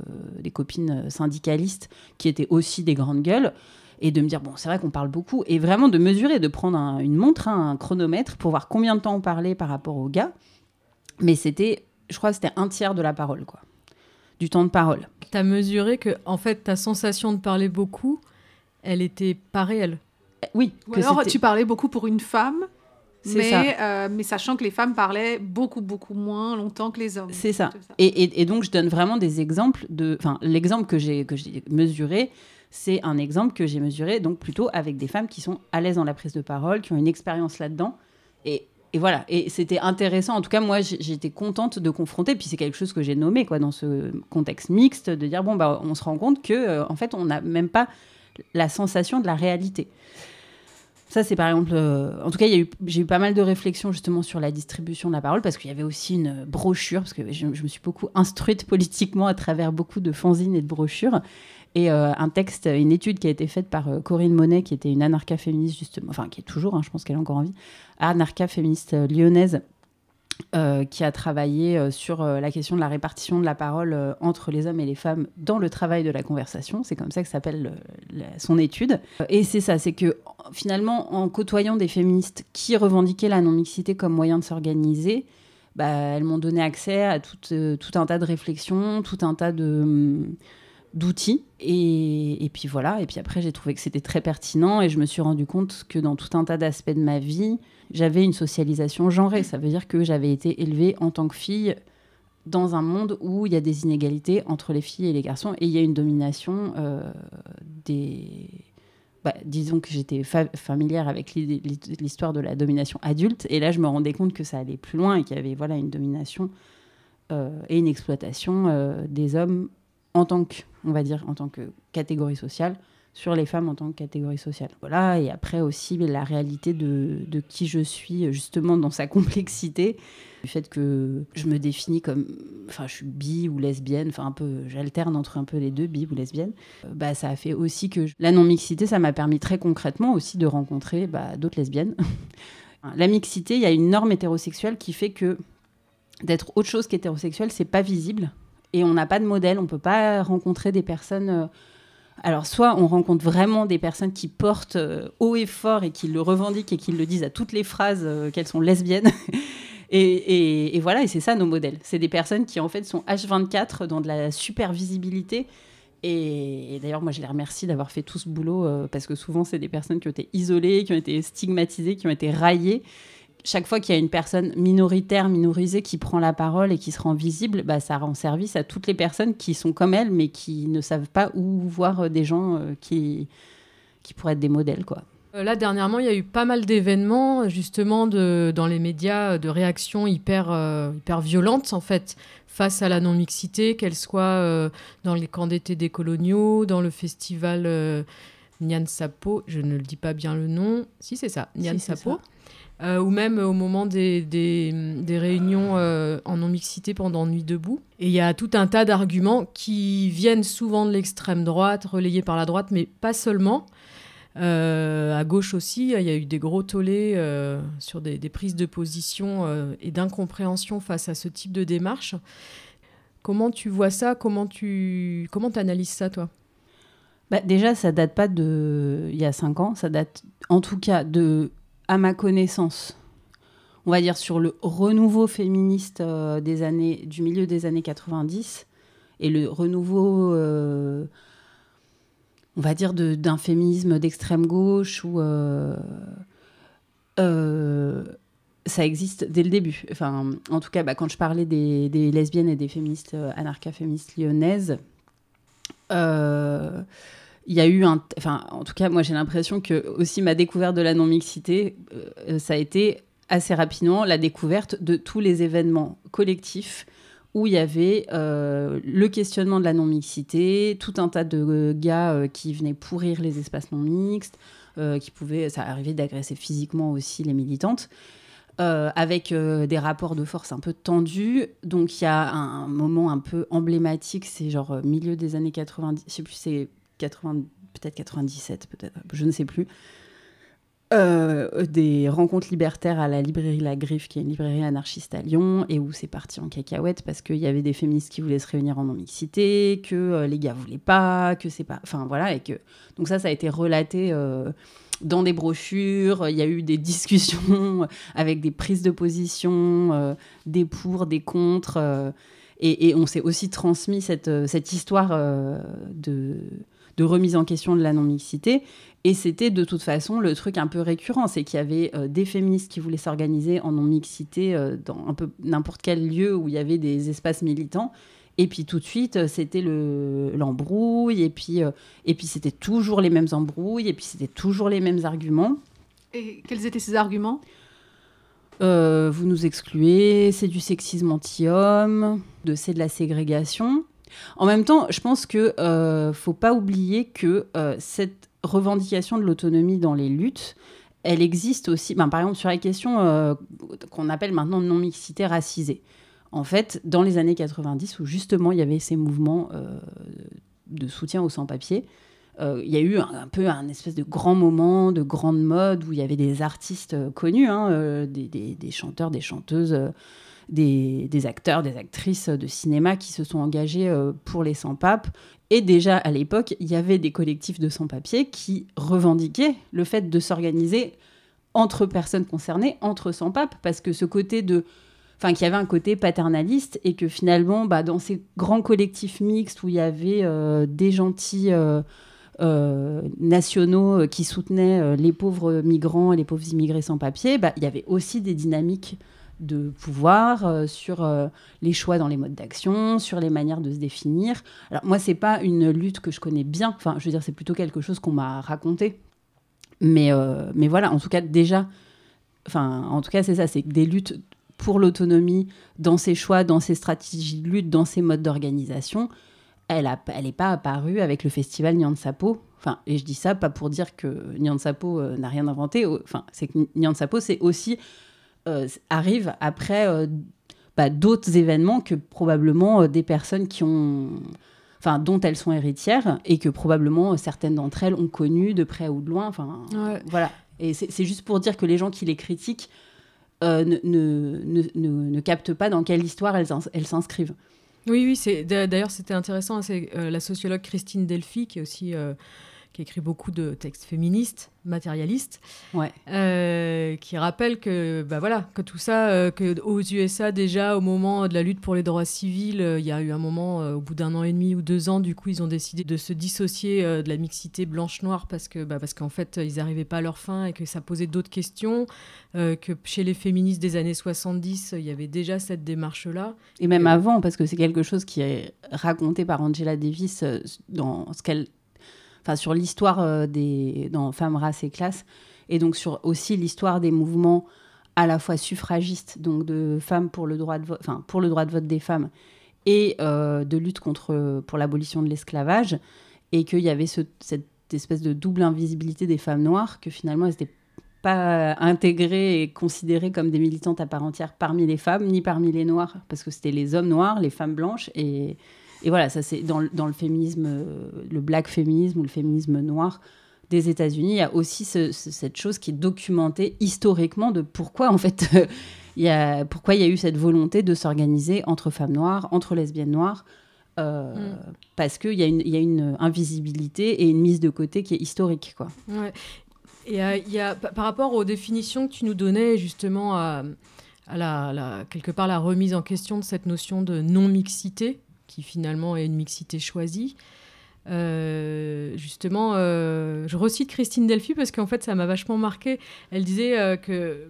des copines syndicalistes qui étaient aussi des grandes gueules, et de me dire, bon, c'est vrai qu'on parle beaucoup, et vraiment de mesurer, de prendre un- une montre, hein, un chronomètre, pour voir combien de temps on parlait par rapport aux gars. Mais c'était, je crois c'était un tiers de la parole, quoi. Du temps de parole. T'as mesuré que, en fait, ta sensation de parler beaucoup, elle était pas réelle. Eh, Oui, Ou alors tu parlais beaucoup pour une femme, mais, ça. euh, mais sachant que les femmes parlaient beaucoup, beaucoup moins longtemps que les hommes. C'est ça. Et, et- et donc, je donne vraiment des exemples de. Enfin, l'exemple que j'ai que j'ai mesuré, c'est un exemple que j'ai mesuré, donc plutôt avec des femmes qui sont à l'aise dans la prise de parole, qui ont une expérience là-dedans. Et, et voilà. Et c'était intéressant. En tout cas, moi, j'étais contente de confronter. Puis c'est quelque chose que j'ai nommé, quoi, dans ce contexte mixte, de dire bon, bah, on se rend compte que, euh, en fait, on n'a même pas la sensation de la réalité. Ça, c'est par exemple. euh, en tout cas, j'ai eu pas mal de réflexions justement sur la distribution de la parole parce qu'il y avait aussi une brochure, parce que je, je me suis beaucoup instruite politiquement à travers beaucoup de fanzines et de brochures. Et euh, un texte, une étude qui a été faite par euh, Corinne Monet, qui était une anarcha-féministe, justement, enfin, qui est toujours, hein, je pense qu'elle est encore en vie, anarcha-féministe euh, lyonnaise, qui a travaillé sur la question de la répartition de la parole entre les hommes et les femmes dans le travail de la conversation. C'est comme ça que s'appelle son étude. Et c'est ça, c'est que finalement, en côtoyant des féministes qui revendiquaient la non-mixité comme moyen de s'organiser, bah, elles m'ont donné accès à tout, tout un tas de réflexions, tout un tas de hum, d'outils. Et, et puis voilà. Et puis après j'ai trouvé que c'était très pertinent et je me suis rendu compte que dans tout un tas d'aspects de ma vie j'avais une socialisation genrée. Ça veut dire que j'avais été élevée en tant que fille dans un monde où il y a des inégalités entre les filles et les garçons et il y a une domination euh, des bah, disons que j'étais fa- familière avec l'histoire de la domination adulte. Et là je me rendais compte que ça allait plus loin et qu'il y avait voilà une domination euh, et une exploitation euh, des hommes en tant que on va dire en tant que catégorie sociale sur les femmes en tant que catégorie sociale. Voilà, et après aussi la réalité de, de qui je suis, justement dans sa complexité, du fait que je me définis comme, enfin, je suis bi ou lesbienne, enfin, un peu, j'alterne entre un peu les deux, bi ou lesbienne. Euh, Bah, ça a fait aussi que la non-mixité, ça m'a permis très concrètement aussi de rencontrer bah, d'autres lesbiennes. la mixité, il y a une norme hétérosexuelle qui fait que d'être autre chose qu'hétérosexuel, c'est pas visible. Et on n'a pas de modèle, on peut pas rencontrer des personnes. euh, alors, soit on rencontre vraiment des personnes qui portent euh, haut et fort et qui le revendiquent et qui le disent à toutes les phrases euh, qu'elles sont lesbiennes. et, voilà, et c'est ça nos modèles. C'est des personnes qui en fait sont H24 dans de la super visibilité. Et, d'ailleurs, moi, je les remercie d'avoir fait tout ce boulot parce que souvent, c'est des personnes qui ont été isolées, qui ont été stigmatisées, qui ont été raillées chaque fois qu'il y a une personne minoritaire, minorisée qui prend la parole et qui se rend visible, bah, ça rend service à toutes les personnes qui sont comme elle, mais qui ne savent pas où voir euh, des gens euh, qui, qui pourraient être des modèles. Quoi. Euh, Là, dernièrement, il y a eu pas mal d'événements, justement, de, dans les médias, de réactions hyper, euh, hyper violentes, en fait, face à la non-mixité, qu'elle soit euh, dans les camps d'été des coloniaux, dans le festival euh, Nyan Sapo, je ne le dis pas bien le nom, si c'est ça, Nyan Si, Sapo. Euh, ou même au moment des, des, réunions euh, en non-mixité pendant Nuit debout. Et il y a tout un tas d'arguments qui viennent souvent de l'extrême droite, relayés par la droite, mais pas seulement. Euh, à gauche aussi, il y a eu des gros tollés euh, sur des, prises de position et d'incompréhension face à ce type de démarche. Comment tu vois ça? Comment tu comment analyses ça, toi? Bah, déjà, ça date pas de il y a cinq ans, ça date en tout cas de, à ma connaissance, on va dire sur le renouveau féministe euh, des années, du milieu des années 90 et le renouveau, euh, on va dire, de- d'un féminisme d'extrême gauche où euh, ça existe dès le début. Enfin, en tout cas, bah, quand je parlais des, lesbiennes et des féministes euh, anarcha-féministes lyonnaises, il y a eu un. Enfin, en tout cas, moi, j'ai l'impression que aussi ma découverte de la non-mixité, euh, ça a été assez rapidement la découverte de tous les événements collectifs où il y avait euh, le questionnement de la non-mixité, tout un tas de euh, gars qui venaient pourrir les espaces non-mixtes, qui pouvaient, ça arrivait d'agresser physiquement aussi les militantes. avec des rapports de force un peu tendus. Donc il y a un, moment un peu emblématique, c'est genre milieu des années 90, je sais plus, c'est 80, peut-être 97, peut-être, je ne sais plus. euh, des rencontres libertaires à la librairie La Griffe, qui est une librairie anarchiste à Lyon, et où c'est parti en cacahuète parce qu'il y avait des féministes qui voulaient se réunir en non-mixité, que euh, les gars voulaient pas, que c'est pas. Enfin voilà, et que. Donc ça, ça a été relaté. Euh, dans des brochures, il y a eu des discussions avec des prises de position, des pour, des contre, et, on s'est aussi transmis cette histoire de, de remise en question de la non-mixité. Et c'était de toute façon le truc un peu récurrent, c'est qu'il y avait euh, des féministes qui voulaient s'organiser en non-mixité euh, dans un peu n'importe quel lieu où il y avait des espaces militants. Et puis tout de suite, euh, c'était l'embrouille, et puis, et puis c'était toujours les mêmes embrouilles, et puis c'était toujours les mêmes arguments. Et quels étaient ces arguments? Vous nous excluez, c'est du sexisme anti-homme, c'est de la ségrégation. En même temps, je pense qu'il ne faut pas oublier que cette revendication de l'autonomie dans les luttes, elle existe aussi, ben, par exemple sur la question euh, qu'on appelle maintenant non-mixité racisée. En fait, dans les années 90, où justement il y avait ces mouvements euh, de soutien aux sans-papiers, euh, il y a eu un, peu un espèce de grand moment, de grande mode, où il y avait des artistes connus, hein, des, chanteurs, des chanteuses, des, acteurs, des actrices de cinéma qui se sont engagés pour les sans-papes et déjà à l'époque, il y avait des collectifs de sans-papiers qui revendiquaient le fait de s'organiser entre personnes concernées, entre sans-papes, parce que ce côté de. Enfin, qu'il y avait un côté paternaliste et que finalement, bah, dans ces grands collectifs mixtes où il y avait euh, des gentils. Euh, euh, nationaux qui soutenaient les pauvres migrants et les pauvres immigrés sans papier, bah, il y avait aussi des dynamiques de pouvoir, euh, sur euh, les choix dans les modes d'action, sur les manières de se définir. Alors moi, c'est pas une lutte que je connais bien. Enfin, je veux dire, c'est plutôt quelque chose qu'on m'a raconté. Mais, euh, mais voilà, en tout cas, déjà, enfin, en tout cas, c'est ça, c'est des luttes pour l'autonomie dans ses choix, dans ses stratégies de lutte, dans ses modes d'organisation. Elle n'est elle pas apparue avec le festival Nyan Sapo. Enfin, et je dis ça pas pour dire que Nyan Sapo n'a rien inventé. Enfin, c'est que Nyan Sapo, c'est aussi arrive après euh, bah, d'autres événements que probablement euh, des personnes qui ont enfin dont elles sont héritières et que probablement certaines d'entre elles ont connu de près ou de loin enfin voilà. Et c'est juste pour dire que les gens qui les critiquent ne, ne, ne, ne, captent pas dans quelle histoire elles, s'inscrivent. Oui oui c'est d'ailleurs c'était intéressant c'est la sociologue Christine Delphi qui est aussi qui écrit beaucoup de textes féministes, matérialistes, ouais. euh, qui rappelle que, bah voilà, que tout ça, euh, que aux USA déjà, au moment de la lutte pour les droits civils, euh, il y a eu un moment, euh, au bout d'un an et demi ou deux ans, du coup, ils ont décidé de se dissocier de la mixité blanche-noire parce que, bah, parce qu'en fait, ils n'arrivaient pas à leur fin et que ça posait d'autres questions, que chez les féministes des années 70, il y avait déjà cette démarche-là. Et même avant, parce que c'est quelque chose qui est raconté par Angela Davis dans ce qu'elle enfin sur l'histoire euh, des dans Femmes, race et classe, et donc sur aussi l'histoire des mouvements à la fois suffragistes, donc de femmes pour le droit de vote, enfin pour le droit de vote des femmes, et euh, de lutte contre pour l'abolition de l'esclavage, et qu'il y avait ce, cette espèce de double invisibilité des femmes noires, que finalement elles n'étaient pas intégrées et considérées comme des militantes à part entière parmi les femmes, ni parmi les noirs, parce que c'était les hommes noirs, les femmes blanches, et et voilà, ça c'est dans, dans, le féminisme, euh, le black féminisme ou le féminisme noir des États-Unis, il y a aussi cette chose qui est documentée historiquement de pourquoi en fait il y a pourquoi il y a eu cette volonté de s'organiser entre femmes noires, entre lesbiennes noires. Euh, mm. Parce qu'il y, a une, y a une invisibilité et une mise de côté qui est historique. Quoi. Ouais. Et euh, y a, par rapport aux définitions que tu nous donnais justement à, à la, la, quelque part la remise en question de cette notion de non-mixité, qui finalement est une mixité choisie. Euh, justement, euh, je recite Christine Delphi parce qu'en fait, ça m'a vachement marqué. Elle disait euh, que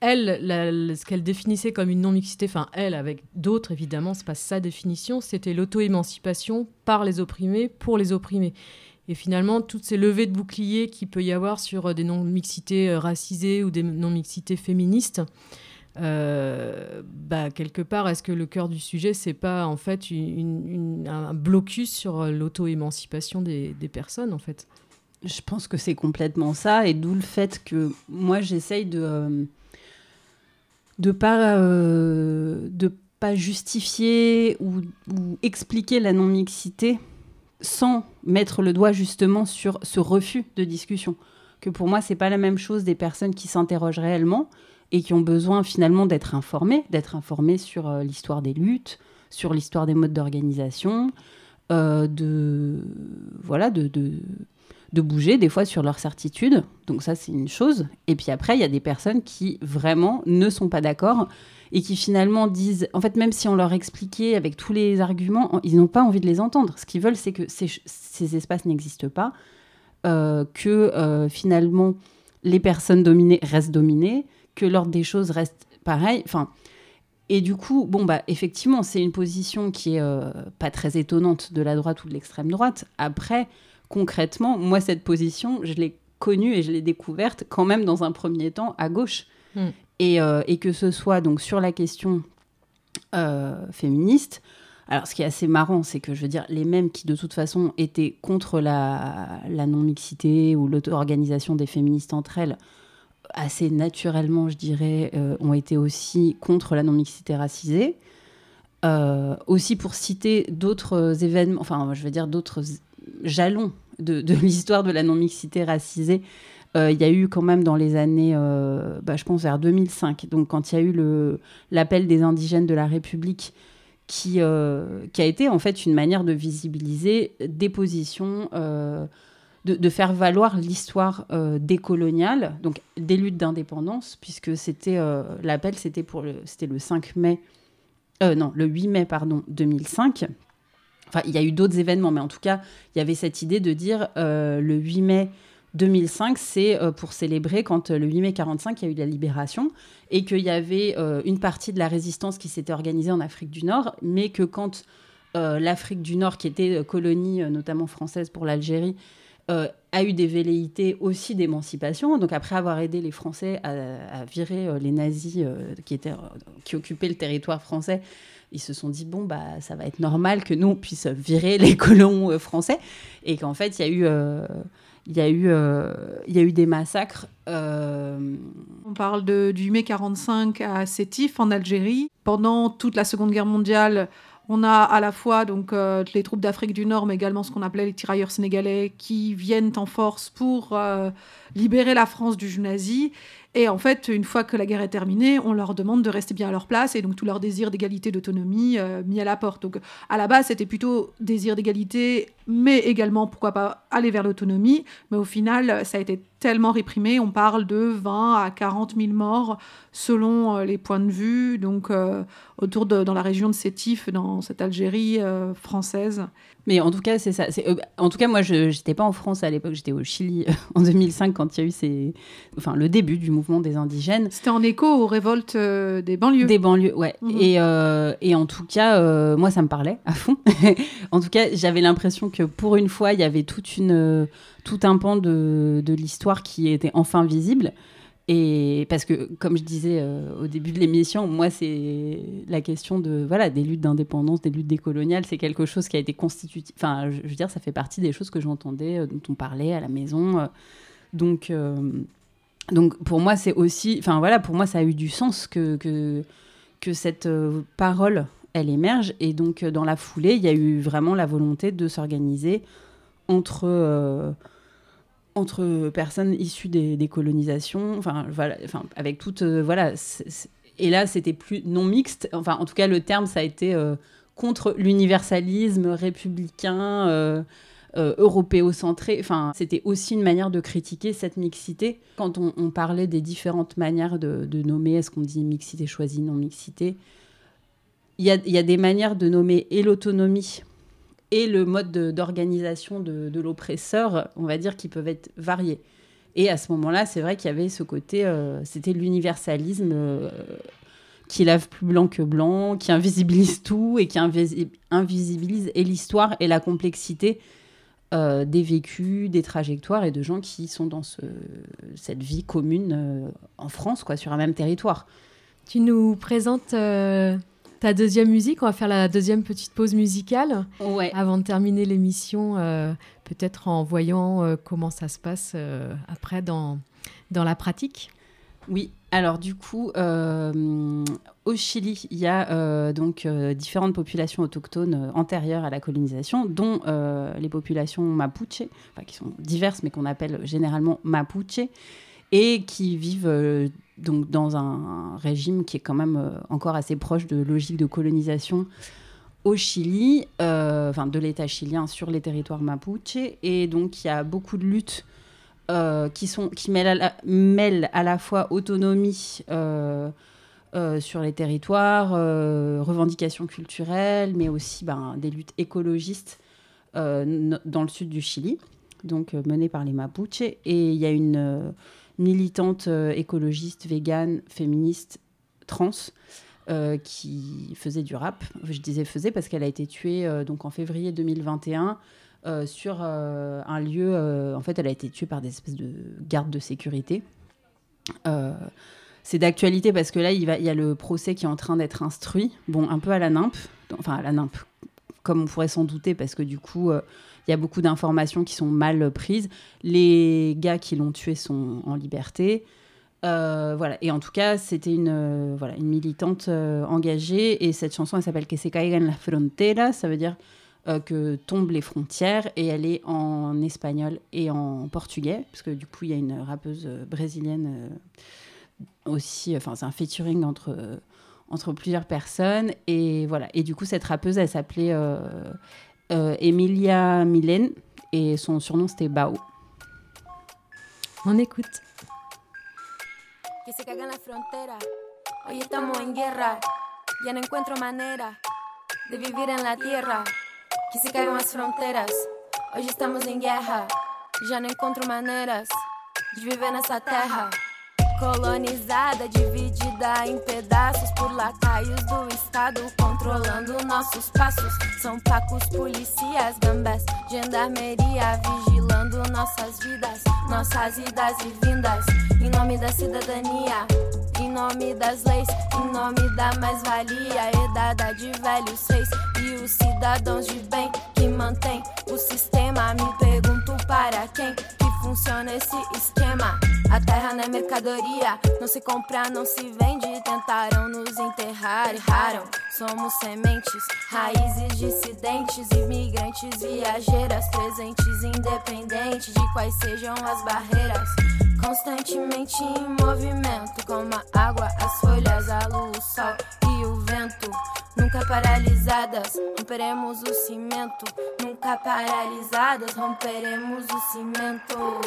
elle, ce qu'elle définissait comme une non-mixité, enfin elle avec d'autres évidemment, c'est pas sa définition, c'était l'auto-émancipation par les opprimés pour les opprimés. Et finalement, toutes ces levées de boucliers qu'il peut y avoir sur des non-mixités racisées ou des non-mixités féministes, euh, bah, quelque part, est-ce que le cœur du sujet, c'est pas en fait un blocus sur l'auto-émancipation des, des, personnes, en fait? Je pense que c'est complètement ça, et d'où le fait que moi, j'essaye de euh, de pas euh, de pas justifier ou, ou expliquer la non-mixité sans mettre le doigt justement sur ce refus de discussion. Que pour moi, c'est pas la même chose des personnes qui s'interrogent réellement et qui ont besoin finalement d'être informées, d'être informées sur euh, l'histoire des luttes, sur l'histoire des modes d'organisation, euh, de voilà, de, de, bouger des fois sur leurs certitudes. Donc ça, c'est une chose. Et puis après, il y a des personnes qui vraiment ne sont pas d'accord et qui finalement disent, en fait, même si on leur expliquait avec tous les arguments, ils n'ont pas envie de les entendre. Ce qu'ils veulent, c'est que ces, ces espaces n'existent pas, euh, que finalement les personnes dominées restent dominées, que l'ordre des choses reste pareil. Enfin, et du coup, bon bah effectivement, c'est une position qui est euh, pas très étonnante de la droite ou de l'extrême droite. Après, concrètement, moi cette position, je l'ai connue et je l'ai découverte quand même dans un premier temps à gauche. Mm. Et, euh, et que ce soit donc sur la question euh, féministe. Alors, ce qui est assez marrant, c'est que je veux dire, les mêmes qui de toute façon étaient contre la, la non-mixité ou l'auto-organisation des féministes entre elles, assez naturellement, je dirais, euh, ont été aussi contre la non-mixité racisée. Euh, aussi pour citer d'autres événements, enfin, je veux dire, d'autres jalons de, l'histoire de la non-mixité racisée. Euh, Il y a eu quand même dans les années, bah, je pense vers 2005, donc quand il y a eu l'appel des indigènes de la République, qui, qui a été en fait une manière de visibiliser des positions, de, faire valoir l'histoire euh, décoloniale, donc des luttes d'indépendance, puisque c'était euh, l'appel, c'était pour le, c'était le 5 mai, euh, non, le 8 mai pardon 2005. Enfin, il y a eu d'autres événements, mais en tout cas, il y avait cette idée de dire le 8 mai 2005, c'est pour célébrer quand le 8 mai 45, il y a eu la libération et qu'il y avait une partie de la résistance qui s'était organisée en Afrique du Nord, mais que quand l'Afrique du Nord, qui était colonie notamment française pour l'Algérie, euh, a eu des velléités aussi d'émancipation. Donc après avoir aidé les Français à, virer euh, les nazis euh, qui, étaient, qui occupaient le territoire français, ils se sont dit, bon, bah, ça va être normal que nous, on puisse virer les colons français. Et qu'en fait, il y a eu... il y, a eu, il y a eu des massacres. On parle du mai 45 à Sétif en Algérie. Pendant toute la Seconde Guerre mondiale, on a à la fois donc euh, les troupes d'Afrique du Nord, mais également ce qu'on appelait les tirailleurs sénégalais qui viennent en force pour euh, libérer la France du nazi. Et en fait, une fois que la guerre est terminée, on leur demande de rester bien à leur place et donc tout leur désir d'égalité, d'autonomie euh, mis à la porte. Donc à la base, c'était plutôt désir d'égalité, mais également, pourquoi pas, aller vers l'autonomie. Mais au final, ça a été tellement réprimé. On parle de 20 à 40 000 morts selon euh, les points de vue, donc euh, autour de dans la région de Sétif, dans cette Algérie euh, française. Mais en tout cas, c'est ça. Euh, en tout cas, moi, je n'étais pas en France à l'époque, j'étais au Chili en 2005 quand il y a eu ces, enfin, le début du mouvement des indigènes. C'était en écho aux révoltes des banlieues. Des banlieues, ouais. Mhm. Et, et en tout cas, moi, ça me parlait à fond. en tout cas, j'avais l'impression que pour une fois, il y avait toute une, tout un pan de, de l'histoire qui était enfin visible. Et parce que, comme je disais euh, au début de l'émission, moi, c'est la question de voilà des luttes d'indépendance, des luttes décoloniales, c'est quelque chose qui a été constitutif. Enfin, je, veux dire, ça fait partie des choses que j'entendais, euh, dont on parlait à la maison. euh. donc, pour moi, c'est aussi, enfin voilà, pour moi, ça a eu du sens que que, que cette parole, elle émerge. Et donc, dans la foulée, il y a eu vraiment la volonté de s'organiser entre entre personnes issues des, colonisations, enfin avec toute euh, voilà. et là, c'était plus non mixte. Enfin, en tout cas, le terme, ça a été euh, contre l'universalisme républicain. euh, euh, européocentré. Enfin, c'était aussi une manière de critiquer cette mixité. Quand on, parlait des différentes manières de, nommer, est-ce qu'on dit mixité choisie, non mixité, il y a des manières de nommer et l'autonomie et le mode de- d'organisation de, l'oppresseur, on va dire, qui peuvent être variés. Et à ce moment-là, c'est vrai qu'il y avait ce côté, euh, c'était l'universalisme euh, qui lave plus blanc que blanc, qui invisibilise tout et qui invisi- invisibilise et l'histoire et la complexité euh, des vécus, des trajectoires et de gens qui sont dans ce- cette vie commune en France, quoi, sur un même territoire. Tu nous présentes ta deuxième musique. On va faire la deuxième petite pause musicale Ouais. avant de terminer l'émission, euh, peut-être en voyant euh, comment ça se passe euh, après dans, dans la pratique. Oui, alors du coup, au Chili, il y a donc différentes populations autochtones antérieures à la colonisation, dont les populations mapuche, enfin, qui sont diverses mais qu'on appelle généralement mapuche, et qui vivent euh, donc dans un régime qui est quand même euh, encore assez proche de logique de colonisation au Chili, euh, enfin de l'État chilien sur les territoires mapuche, et donc il y a beaucoup de luttes qui, sont, qui mêlent, à la, fois autonomie sur les territoires, euh, revendications culturelles, mais aussi ben, des luttes écologistes dans le sud du Chili, donc menées par les Mapuche. Et il y a une militante euh, écologiste, végane, féministe, trans, euh, qui faisait du rap. Je disais faisait parce qu'elle a été tuée euh, donc en février 2021 euh, sur un lieu. en fait, elle a été tuée par des espèces de gardes de sécurité. C'est d'actualité parce que là, il, y a le procès qui est en train d'être instruit. Bon, un peu à la NIMP, enfin à la NIMP, comme on pourrait s'en douter, parce que du coup, il y a beaucoup d'informations qui sont mal prises. Les gars qui l'ont tué sont en liberté. Euh, voilà. Et en tout cas, c'était une, euh, voilà, une militante euh, engagée. Et cette chanson, elle s'appelle Que se caigan las fronteras. Ça veut dire que tombent les frontières. Et elle est en espagnol et en portugais. Parce que du coup, il y a une rappeuse brésilienne aussi. Enfin, c'est un featuring entre, entre plusieurs personnes. Et voilà. Et du coup, cette rappeuse, elle s'appelait Emilia Milen. Et son surnom, c'était Bao. On écoute. que se cagan las fronteras. Hoy estamos en guerra, ya no encuentro manera de vivir en la tierra. Que se cagan las fronteras. Hoje estamos em guerra, já não encontro maneiras de viver nessa terra. Colonizada, dividida em pedaços por lacaios do Estado, controlando nossos passos. São pacos, policias, gambés, gendarmeria, vigilando nossas vidas, nossas idas e vindas. Em nome da cidadania, em nome das leis, em nome da mais-valia, herdada de velhos reis e os cidadãos de bem que mantém o sistema. Me pergunto para quem que funciona esse esquema. A terra não é mercadoria, não se compra, não se vende. Tentaram nos enterrar, erraram. Somos sementes, raízes dissidentes, imigrantes, viajeiras, presentes, independentes de quais sejam as barreiras. Constantemente em movimento, como a água, as folhas, a luz, o sol o vento. Nunca paralisadas, romperemos o cimento. Nunca paralisadas, romperemos o cimento.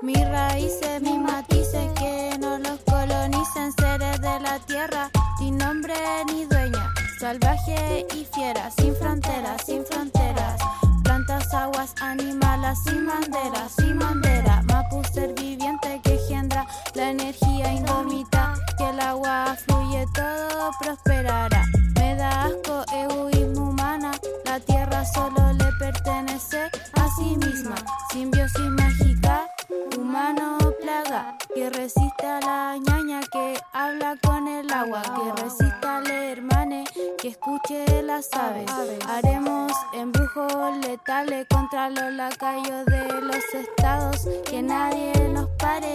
Mis raíces, mis matices, que no los colonicen seres de la tierra, sin nombre ni dueña, salvaje y fiera, sin fronteras, sin fronteras, plantas, aguas, animales, sin bandera, sin bandera, mapu ser viviente que engendra la energía indómita, que el agua fluye, todo prosperará. Me da asco egoísmo humana, la tierra solo le pertenece a sí misma, simbiosis mágica humano plaga que resiste a la ñaña que habla con el agua que resista al hermane que escuche las aves. Haremos embrujos letales contra los lacayos de los estados que nadie nos pare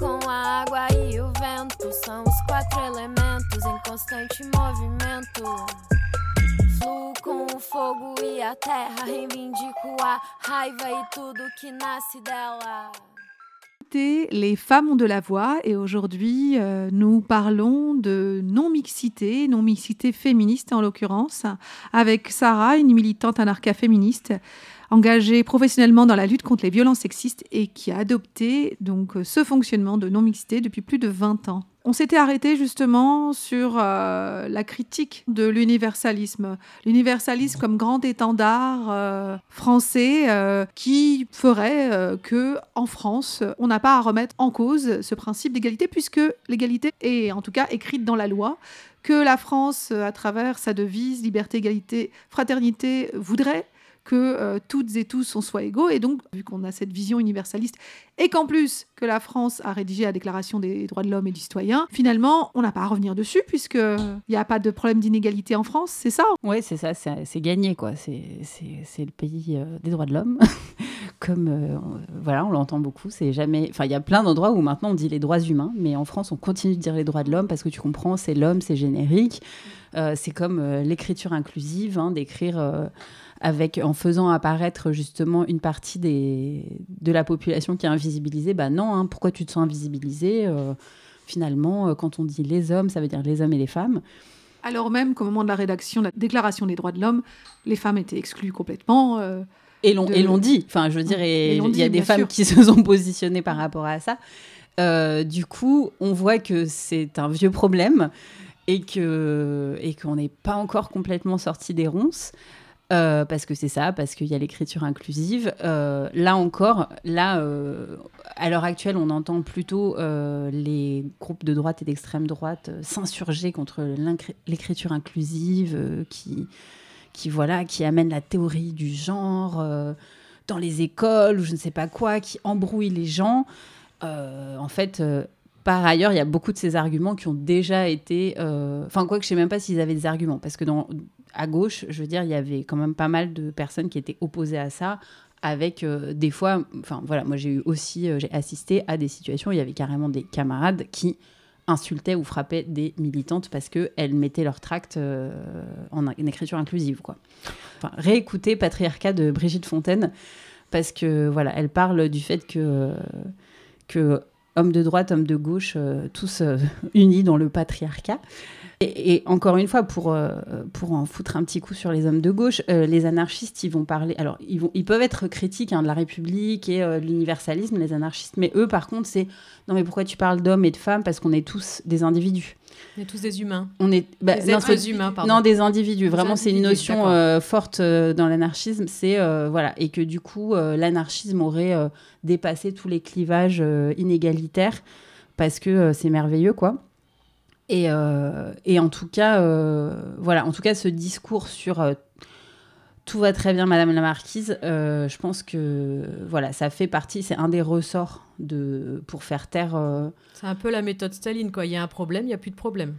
com a água e o vento são os quatro elementos em constante movimento. Fluo com o fogo e a terra, reivindico a raiva e tudo que nasce dela. Les femmes ont de la voix et aujourd'hui euh, nous parlons de non-mixité, non-mixité féministe en l'occurrence, avec Sarah, une militante anarcha-féministe engagée professionnellement dans la lutte contre les violences sexistes et qui a adopté donc euh, ce fonctionnement de non-mixité depuis plus de 20 ans. On s'était arrêté justement sur euh, la critique de l'universalisme. L'universalisme comme grand étendard euh, français qui ferait que en France, on n'a pas à remettre en cause ce principe d'égalité puisque l'égalité est en tout cas écrite dans la loi que la France, à travers sa devise liberté, égalité, fraternité, voudrait que euh, toutes et tous on soit égaux. Et donc, vu qu'on a cette vision universaliste, et qu'en plus que la France a rédigé la Déclaration des droits de l'homme et du citoyen, finalement, on n'a pas à revenir dessus, puisqu'il n'y a pas de problème d'inégalité en France, c'est ça? Ouais, c'est ça, c'est gagné, quoi. C'est le pays euh, des droits de l'homme. Comme euh, voilà, on l'entend beaucoup. C'est jamais. Enfin, il y a plein d'endroits où maintenant on dit les droits humains, mais en France, on continue de dire les droits de l'homme parce que tu comprends, c'est l'homme, c'est générique. Euh, c'est comme euh, l'écriture inclusive, hein, d'écrire avec en faisant apparaître justement une partie des, de la population qui est invisibilisée. Bah non, hein, pourquoi tu te sens invisibilisé Finalement, quand on dit les hommes, ça veut dire les hommes et les femmes. Alors même qu'au moment de la rédaction de la Déclaration des droits de l'homme, les femmes étaient exclues complètement. Et l'on dit. Enfin, je veux dire, il y a des femmes qui se sont positionnées par rapport à ça. Euh, du coup, on voit que c'est un vieux problème et que et qu'on n'est pas encore complètement sorti des ronces. Euh, parce que c'est ça, parce qu'il y a l'écriture inclusive. Euh, là encore, là, à l'heure actuelle, on entend plutôt les groupes de droite et d'extrême droite s'insurger contre l'écriture inclusive, qui, qui voilà, qui amène la théorie du genre euh, dans les écoles ou je ne sais pas quoi, qui embrouille les gens. Euh, en fait, euh, par ailleurs, il y a beaucoup de ces arguments qui ont déjà été. Enfin, quoi que je sais même pas s'ils avaient des arguments, parce que dans, à gauche, je veux dire, il y avait quand même pas mal de personnes qui étaient opposées à ça avec des fois, enfin voilà, moi j'ai eu aussi, j'ai assisté à des situations où il y avait carrément des camarades qui insultaient ou frappaient des militantes parce qu'elles mettaient leur tract euh, en, écriture inclusive. Quoi. Enfin, réécoutez Patriarcat de Brigitte Fontaine parce que voilà, elle parle du fait que, que hommes de droite, hommes de gauche, euh, tous euh, unis dans le patriarcat. Et, encore une fois, pour, euh, pour en foutre un petit coup sur les hommes de gauche, euh, les anarchistes, ils vont parler. Alors, ils, vont, ils peuvent être critiques hein, de la République et euh, de l'universalisme, les anarchistes, mais eux, par contre, c'est non, mais pourquoi tu parles d'hommes et de femmes? Parce qu'on est tous des individus. On est tous des humains. On est bah, des êtres humains, pardon. Non, des individus. Vraiment, c'est une notion forte dans l'anarchisme. C'est voilà, et que du coup, l'anarchisme aurait dépassé tous les clivages inégalitaires parce que c'est merveilleux, quoi. Euh, et, en tout cas, euh, voilà, en tout cas, ce discours sur euh, tout va très bien, Madame la Marquise, je pense que voilà, ça fait partie, c'est un des ressorts de pour faire taire. C'est un peu la méthode Staline, quoi. Il y a un problème, il n'y a plus de problème.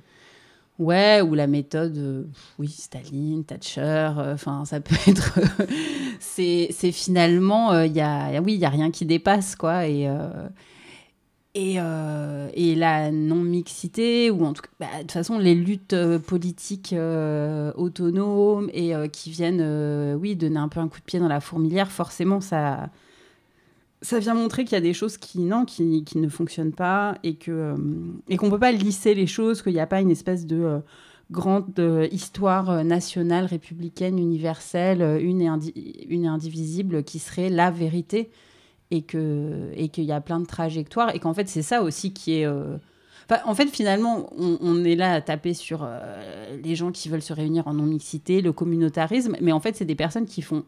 Ouais, ou la méthode, oui, Staline, Thatcher, enfin, ça peut être. c'est finalement, il y a, oui, il y a rien qui dépasse, quoi, et. Euh, et, la non-mixité, ou en tout cas, bah, de toute façon, les luttes euh, politiques euh, autonomes et qui viennent, oui, donner un peu un coup de pied dans la fourmilière, forcément, ça, ça vient montrer qu'il y a des choses qui, non, qui, ne fonctionnent pas et qu'on et qu'on ne peut pas lisser les choses, qu'il n'y a pas une espèce de grande histoire nationale, républicaine, universelle, une et indivisible qui serait la vérité et que et qu'il y a plein de trajectoires et qu'en fait c'est ça aussi qui est euh, en fait finalement on, est là à taper sur euh, les gens qui veulent se réunir en non mixité le communautarisme mais en fait c'est des personnes qui font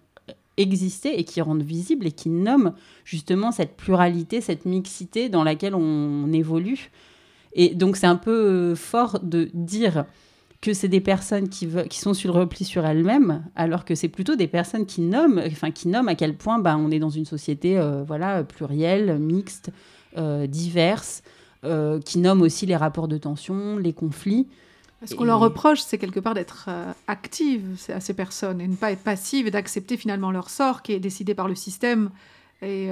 exister et qui rendent visible et qui nomment justement cette pluralité cette mixité dans laquelle on évolue. Et donc c'est un peu fort de dire que c'est des personnes qui, qui sont sur le repli sur elles-mêmes, alors que c'est plutôt des personnes qui nomment, enfin qui nomment à quel point bah, on est dans une société euh, voilà plurielle, mixte, euh, diverse, euh, qui nomment aussi les rapports de tension, les conflits. Ce qu'on leur reproche, c'est quelque part d'être active à ces personnes et ne pas être passive et d'accepter finalement leur sort qui est décidé par le système et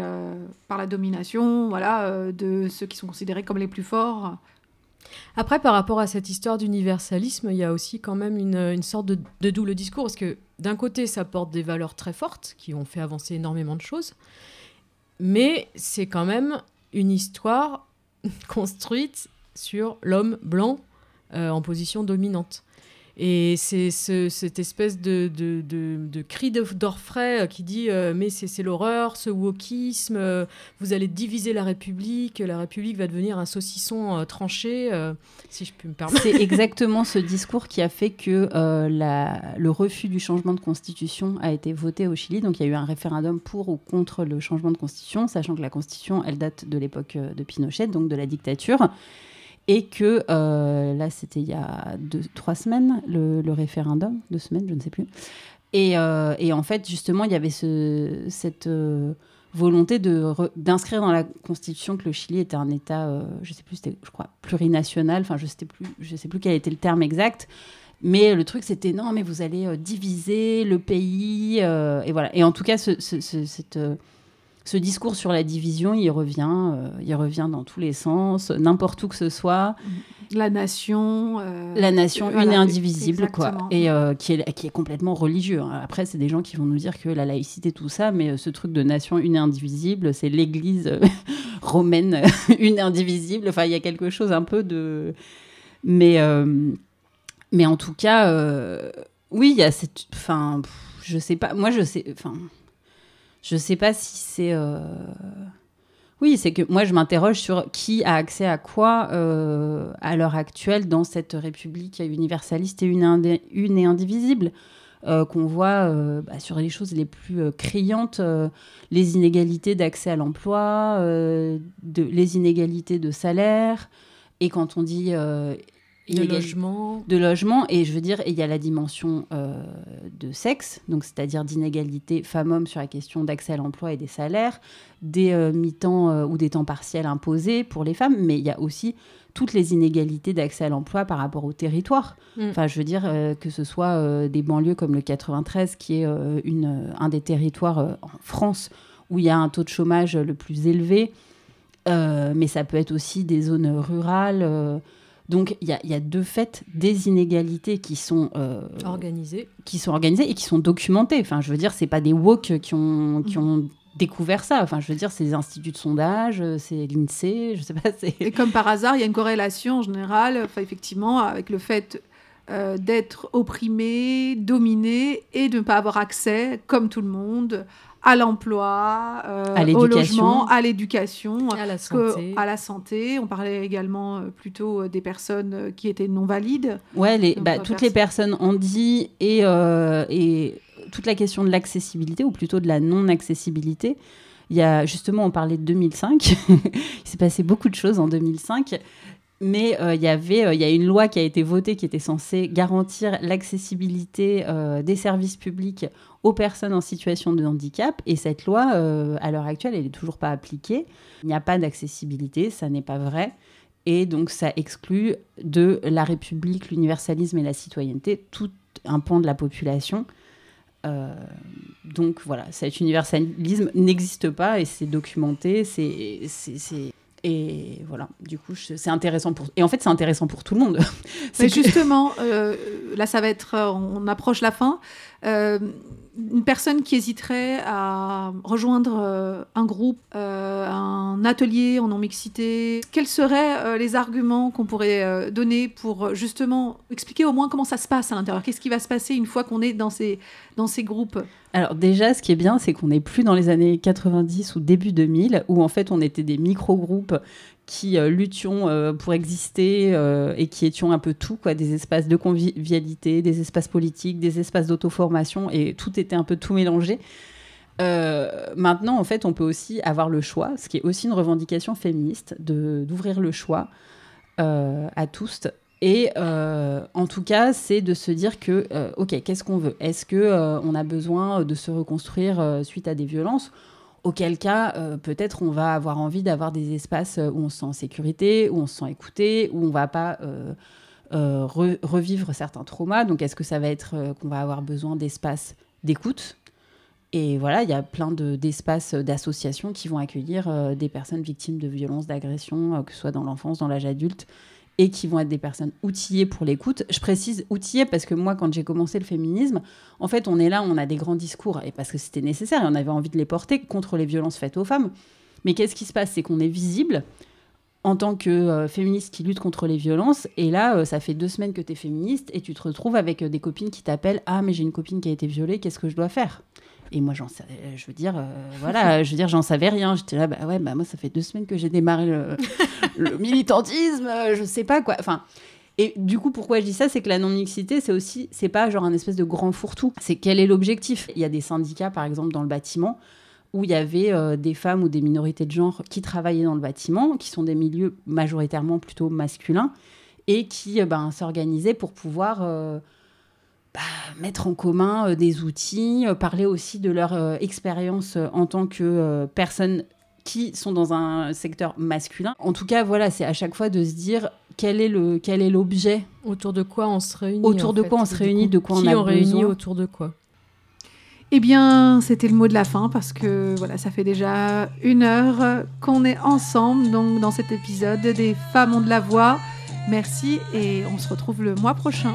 par la domination voilà, de ceux qui sont considérés comme les plus forts. Après, par rapport à cette histoire d'universalisme, il y a aussi quand même une, sorte de, double discours, parce que d'un côté, ça porte des valeurs très fortes, qui ont fait avancer énormément de choses, mais c'est quand même une histoire construite sur l'homme blanc euh, en position dominante. Et c'est cette espèce de, de, de, cri d'orfraie euh, qui dit euh, Mais c'est l'horreur, ce wokisme, euh, vous allez diviser la République, la République va devenir un saucisson tranché, si je peux me permettre. C'est exactement ce discours qui a fait que la, le refus du changement de constitution a été voté au Chili. Donc il y a eu un référendum pour ou contre le changement de constitution, sachant que la constitution, elle date de l'époque de Pinochet, donc de la dictature et que euh, là, c'était il y a deux, trois semaines, le, référendum, deux semaines, je ne sais plus. Et, euh, et en fait, justement, il y avait ce, cette euh, volonté d'inscrire dans la Constitution que le Chili était un État, je ne sais plus, c'était, je crois, plurinational, enfin, je ne sais, plus, sais plus quel était le terme exact. Mais le truc, c'était non, mais vous allez diviser le pays. et voilà. Et en tout cas, ce, cette ce discours sur la division, il revient, euh, il revient dans tous les sens, n'importe où que ce soit. La nation. euh, La nation voilà, une et indivisible, quoi. Et euh, qui, est, qui est complètement religieux. hein. Après, c'est des gens qui vont nous dire que la laïcité, tout ça, mais ce truc de nation une et indivisible, c'est l'église romaine une et indivisible. Enfin, il y a quelque chose un peu de. Mais, mais en tout cas, oui, il y a cette. Enfin, je sais pas. Moi, je sais. Enfin, je sais pas si c'est. euh, Oui, c'est que moi, je m'interroge sur qui a accès à quoi euh, à l'heure actuelle dans cette république universaliste et une, une et indivisible. euh, qu'on voit bah, sur les choses les plus criantes, les inégalités d'accès à l'emploi, les inégalités de salaire, et quand on dit inégalité- logement. de logement et je veux dire il y a la dimension euh, de sexe donc c'est-à-dire d'inégalité femmes-hommes sur la question d'accès à l'emploi et des salaires des euh, mi-temps euh, ou des temps partiels imposés pour les femmes mais il y a aussi toutes les inégalités d'accès à l'emploi par rapport au territoire Mm. enfin je veux dire que ce soit des banlieues comme le 93 qui est une, un des territoires en France où il y a un taux de chômage le plus élevé mais ça peut être aussi des zones rurales donc il y, a- il y a de fait des inégalités qui sont, euh, Organisé. qui sont organisées et qui sont documentées. Enfin, je veux dire, c'est pas des woke qui ont, qui ont découvert ça. Enfin, je veux dire, c'est des instituts de sondage, c'est l'INSEE, je sais pas. Et comme par hasard, il y a une corrélation en général, enfin, effectivement, avec le fait euh, d'être opprimé, dominé et de ne pas avoir accès, comme tout le monde, à l'emploi, euh, À au l'éducation. logement, à l'éducation. À la que- santé. à la santé, on parlait également euh, plutôt euh, des personnes qui étaient non valides. Ouais, les, bah, toutes les personnes ont dit et, euh, et toute la question de l'accessibilité, ou plutôt de la non-accessibilité. Il y a justement, on parlait de 2005. il s'est passé beaucoup de choses en 2005. Mais euh, il y avait, euh, y a une loi qui a été votée qui était censée garantir l'accessibilité euh, des services publics aux personnes en situation de handicap. Et cette loi, euh, à l'heure actuelle, elle n'est toujours pas appliquée. Il n'y a pas d'accessibilité, ça n'est pas vrai. Et donc, ça exclut de la République, l'universalisme et la citoyenneté tout un pan de la population. Donc voilà, cet universalisme n'existe pas et c'est documenté. C'est- Et voilà, du coup, c'est intéressant pour. Et en fait, c'est intéressant pour tout le monde. C'est Mais que- justement, euh, là, ça va être, euh, on approche la fin. Euh, une personne qui hésiterait à rejoindre euh, un groupe, euh, un atelier en non-mixité, quels seraient euh, les arguments qu'on pourrait donner pour justement expliquer au moins comment ça se passe à l'intérieur? Qu'est-ce qui va se passer une fois qu'on est dans ces, dans ces groupes? Alors déjà, ce qui est bien, c'est qu'on n'est plus dans les années 90 ou début 2000, où en fait on était des micro-groupes qui euh, luttions euh, pour exister euh, et qui étions un peu tout, quoi, des espaces de convivialité, des espaces politiques, des espaces d'auto-formation, et tout était un peu tout mélangé. Maintenant, en fait, on peut aussi avoir le choix, ce qui est aussi une revendication féministe, d'ouvrir le choix à tous. Et en tout cas, c'est de se dire que, ok, qu'est-ce qu'on veut? Est-ce que on a besoin de se reconstruire suite à des violences? Auquel cas, euh, peut-être on va avoir envie d'avoir des espaces euh, où on se sent en sécurité, où on se sent écouté, où on va pas euh, re- revivre certains traumas. Donc, est-ce que ça va être qu'on va avoir besoin d'espaces d'écoute? Et voilà, il y a plein de- d'espaces d'associations qui vont accueillir des personnes victimes de violences, d'agressions, que ce soit dans l'enfance, dans l'âge adulte, et qui vont être des personnes outillées pour l'écoute. Je précise outillées parce que moi, quand j'ai commencé le féminisme, en fait, on est là, on a des grands discours, et parce que c'était nécessaire, et on avait envie de les porter contre les violences faites aux femmes. Mais qu'est-ce qui se passe? C'est qu'on est visible en tant que euh, féministe qui lutte contre les violences, et là, euh, ça fait deux semaines que tu es féministe, et tu te retrouves avec euh, des copines qui t'appellent Ah, mais j'ai une copine qui a été violée, qu'est-ce que je dois faire? Et moi, j'en sais, je veux dire, euh, voilà, je veux dire, j'en savais rien. J'étais là, bah ouais, bah moi, ça fait deux semaines que j'ai démarré le, le militantisme, euh, je sais pas quoi. Enfin, et du coup, pourquoi je dis ça, c'est que la non-mixité, c'est aussi, c'est pas genre un espèce de grand fourre-tout. C'est quel est l'objectif? Il y a des syndicats, par exemple, dans le bâtiment, où il y avait euh, des femmes ou des minorités de genre qui travaillaient dans le bâtiment, qui sont des milieux majoritairement plutôt masculins, et qui euh, ben, s'organisaient pour pouvoir euh, bah, mettre en commun euh, des outils, euh, parler aussi de leur euh, expérience euh, en tant que euh, personnes qui sont dans un secteur masculin. En tout cas, voilà, c'est à chaque fois de se dire quel est le quel est l'objet Autour de quoi on se réunit Autour de fait, quoi on se réunit, coup. de quoi on Qui a on réunit besoin. autour de quoi? Eh bien, c'était le mot de la fin parce que voilà, ça fait déjà une heure qu'on est ensemble donc dans cet épisode des Femmes ont de la voix. Merci et on se retrouve le mois prochain.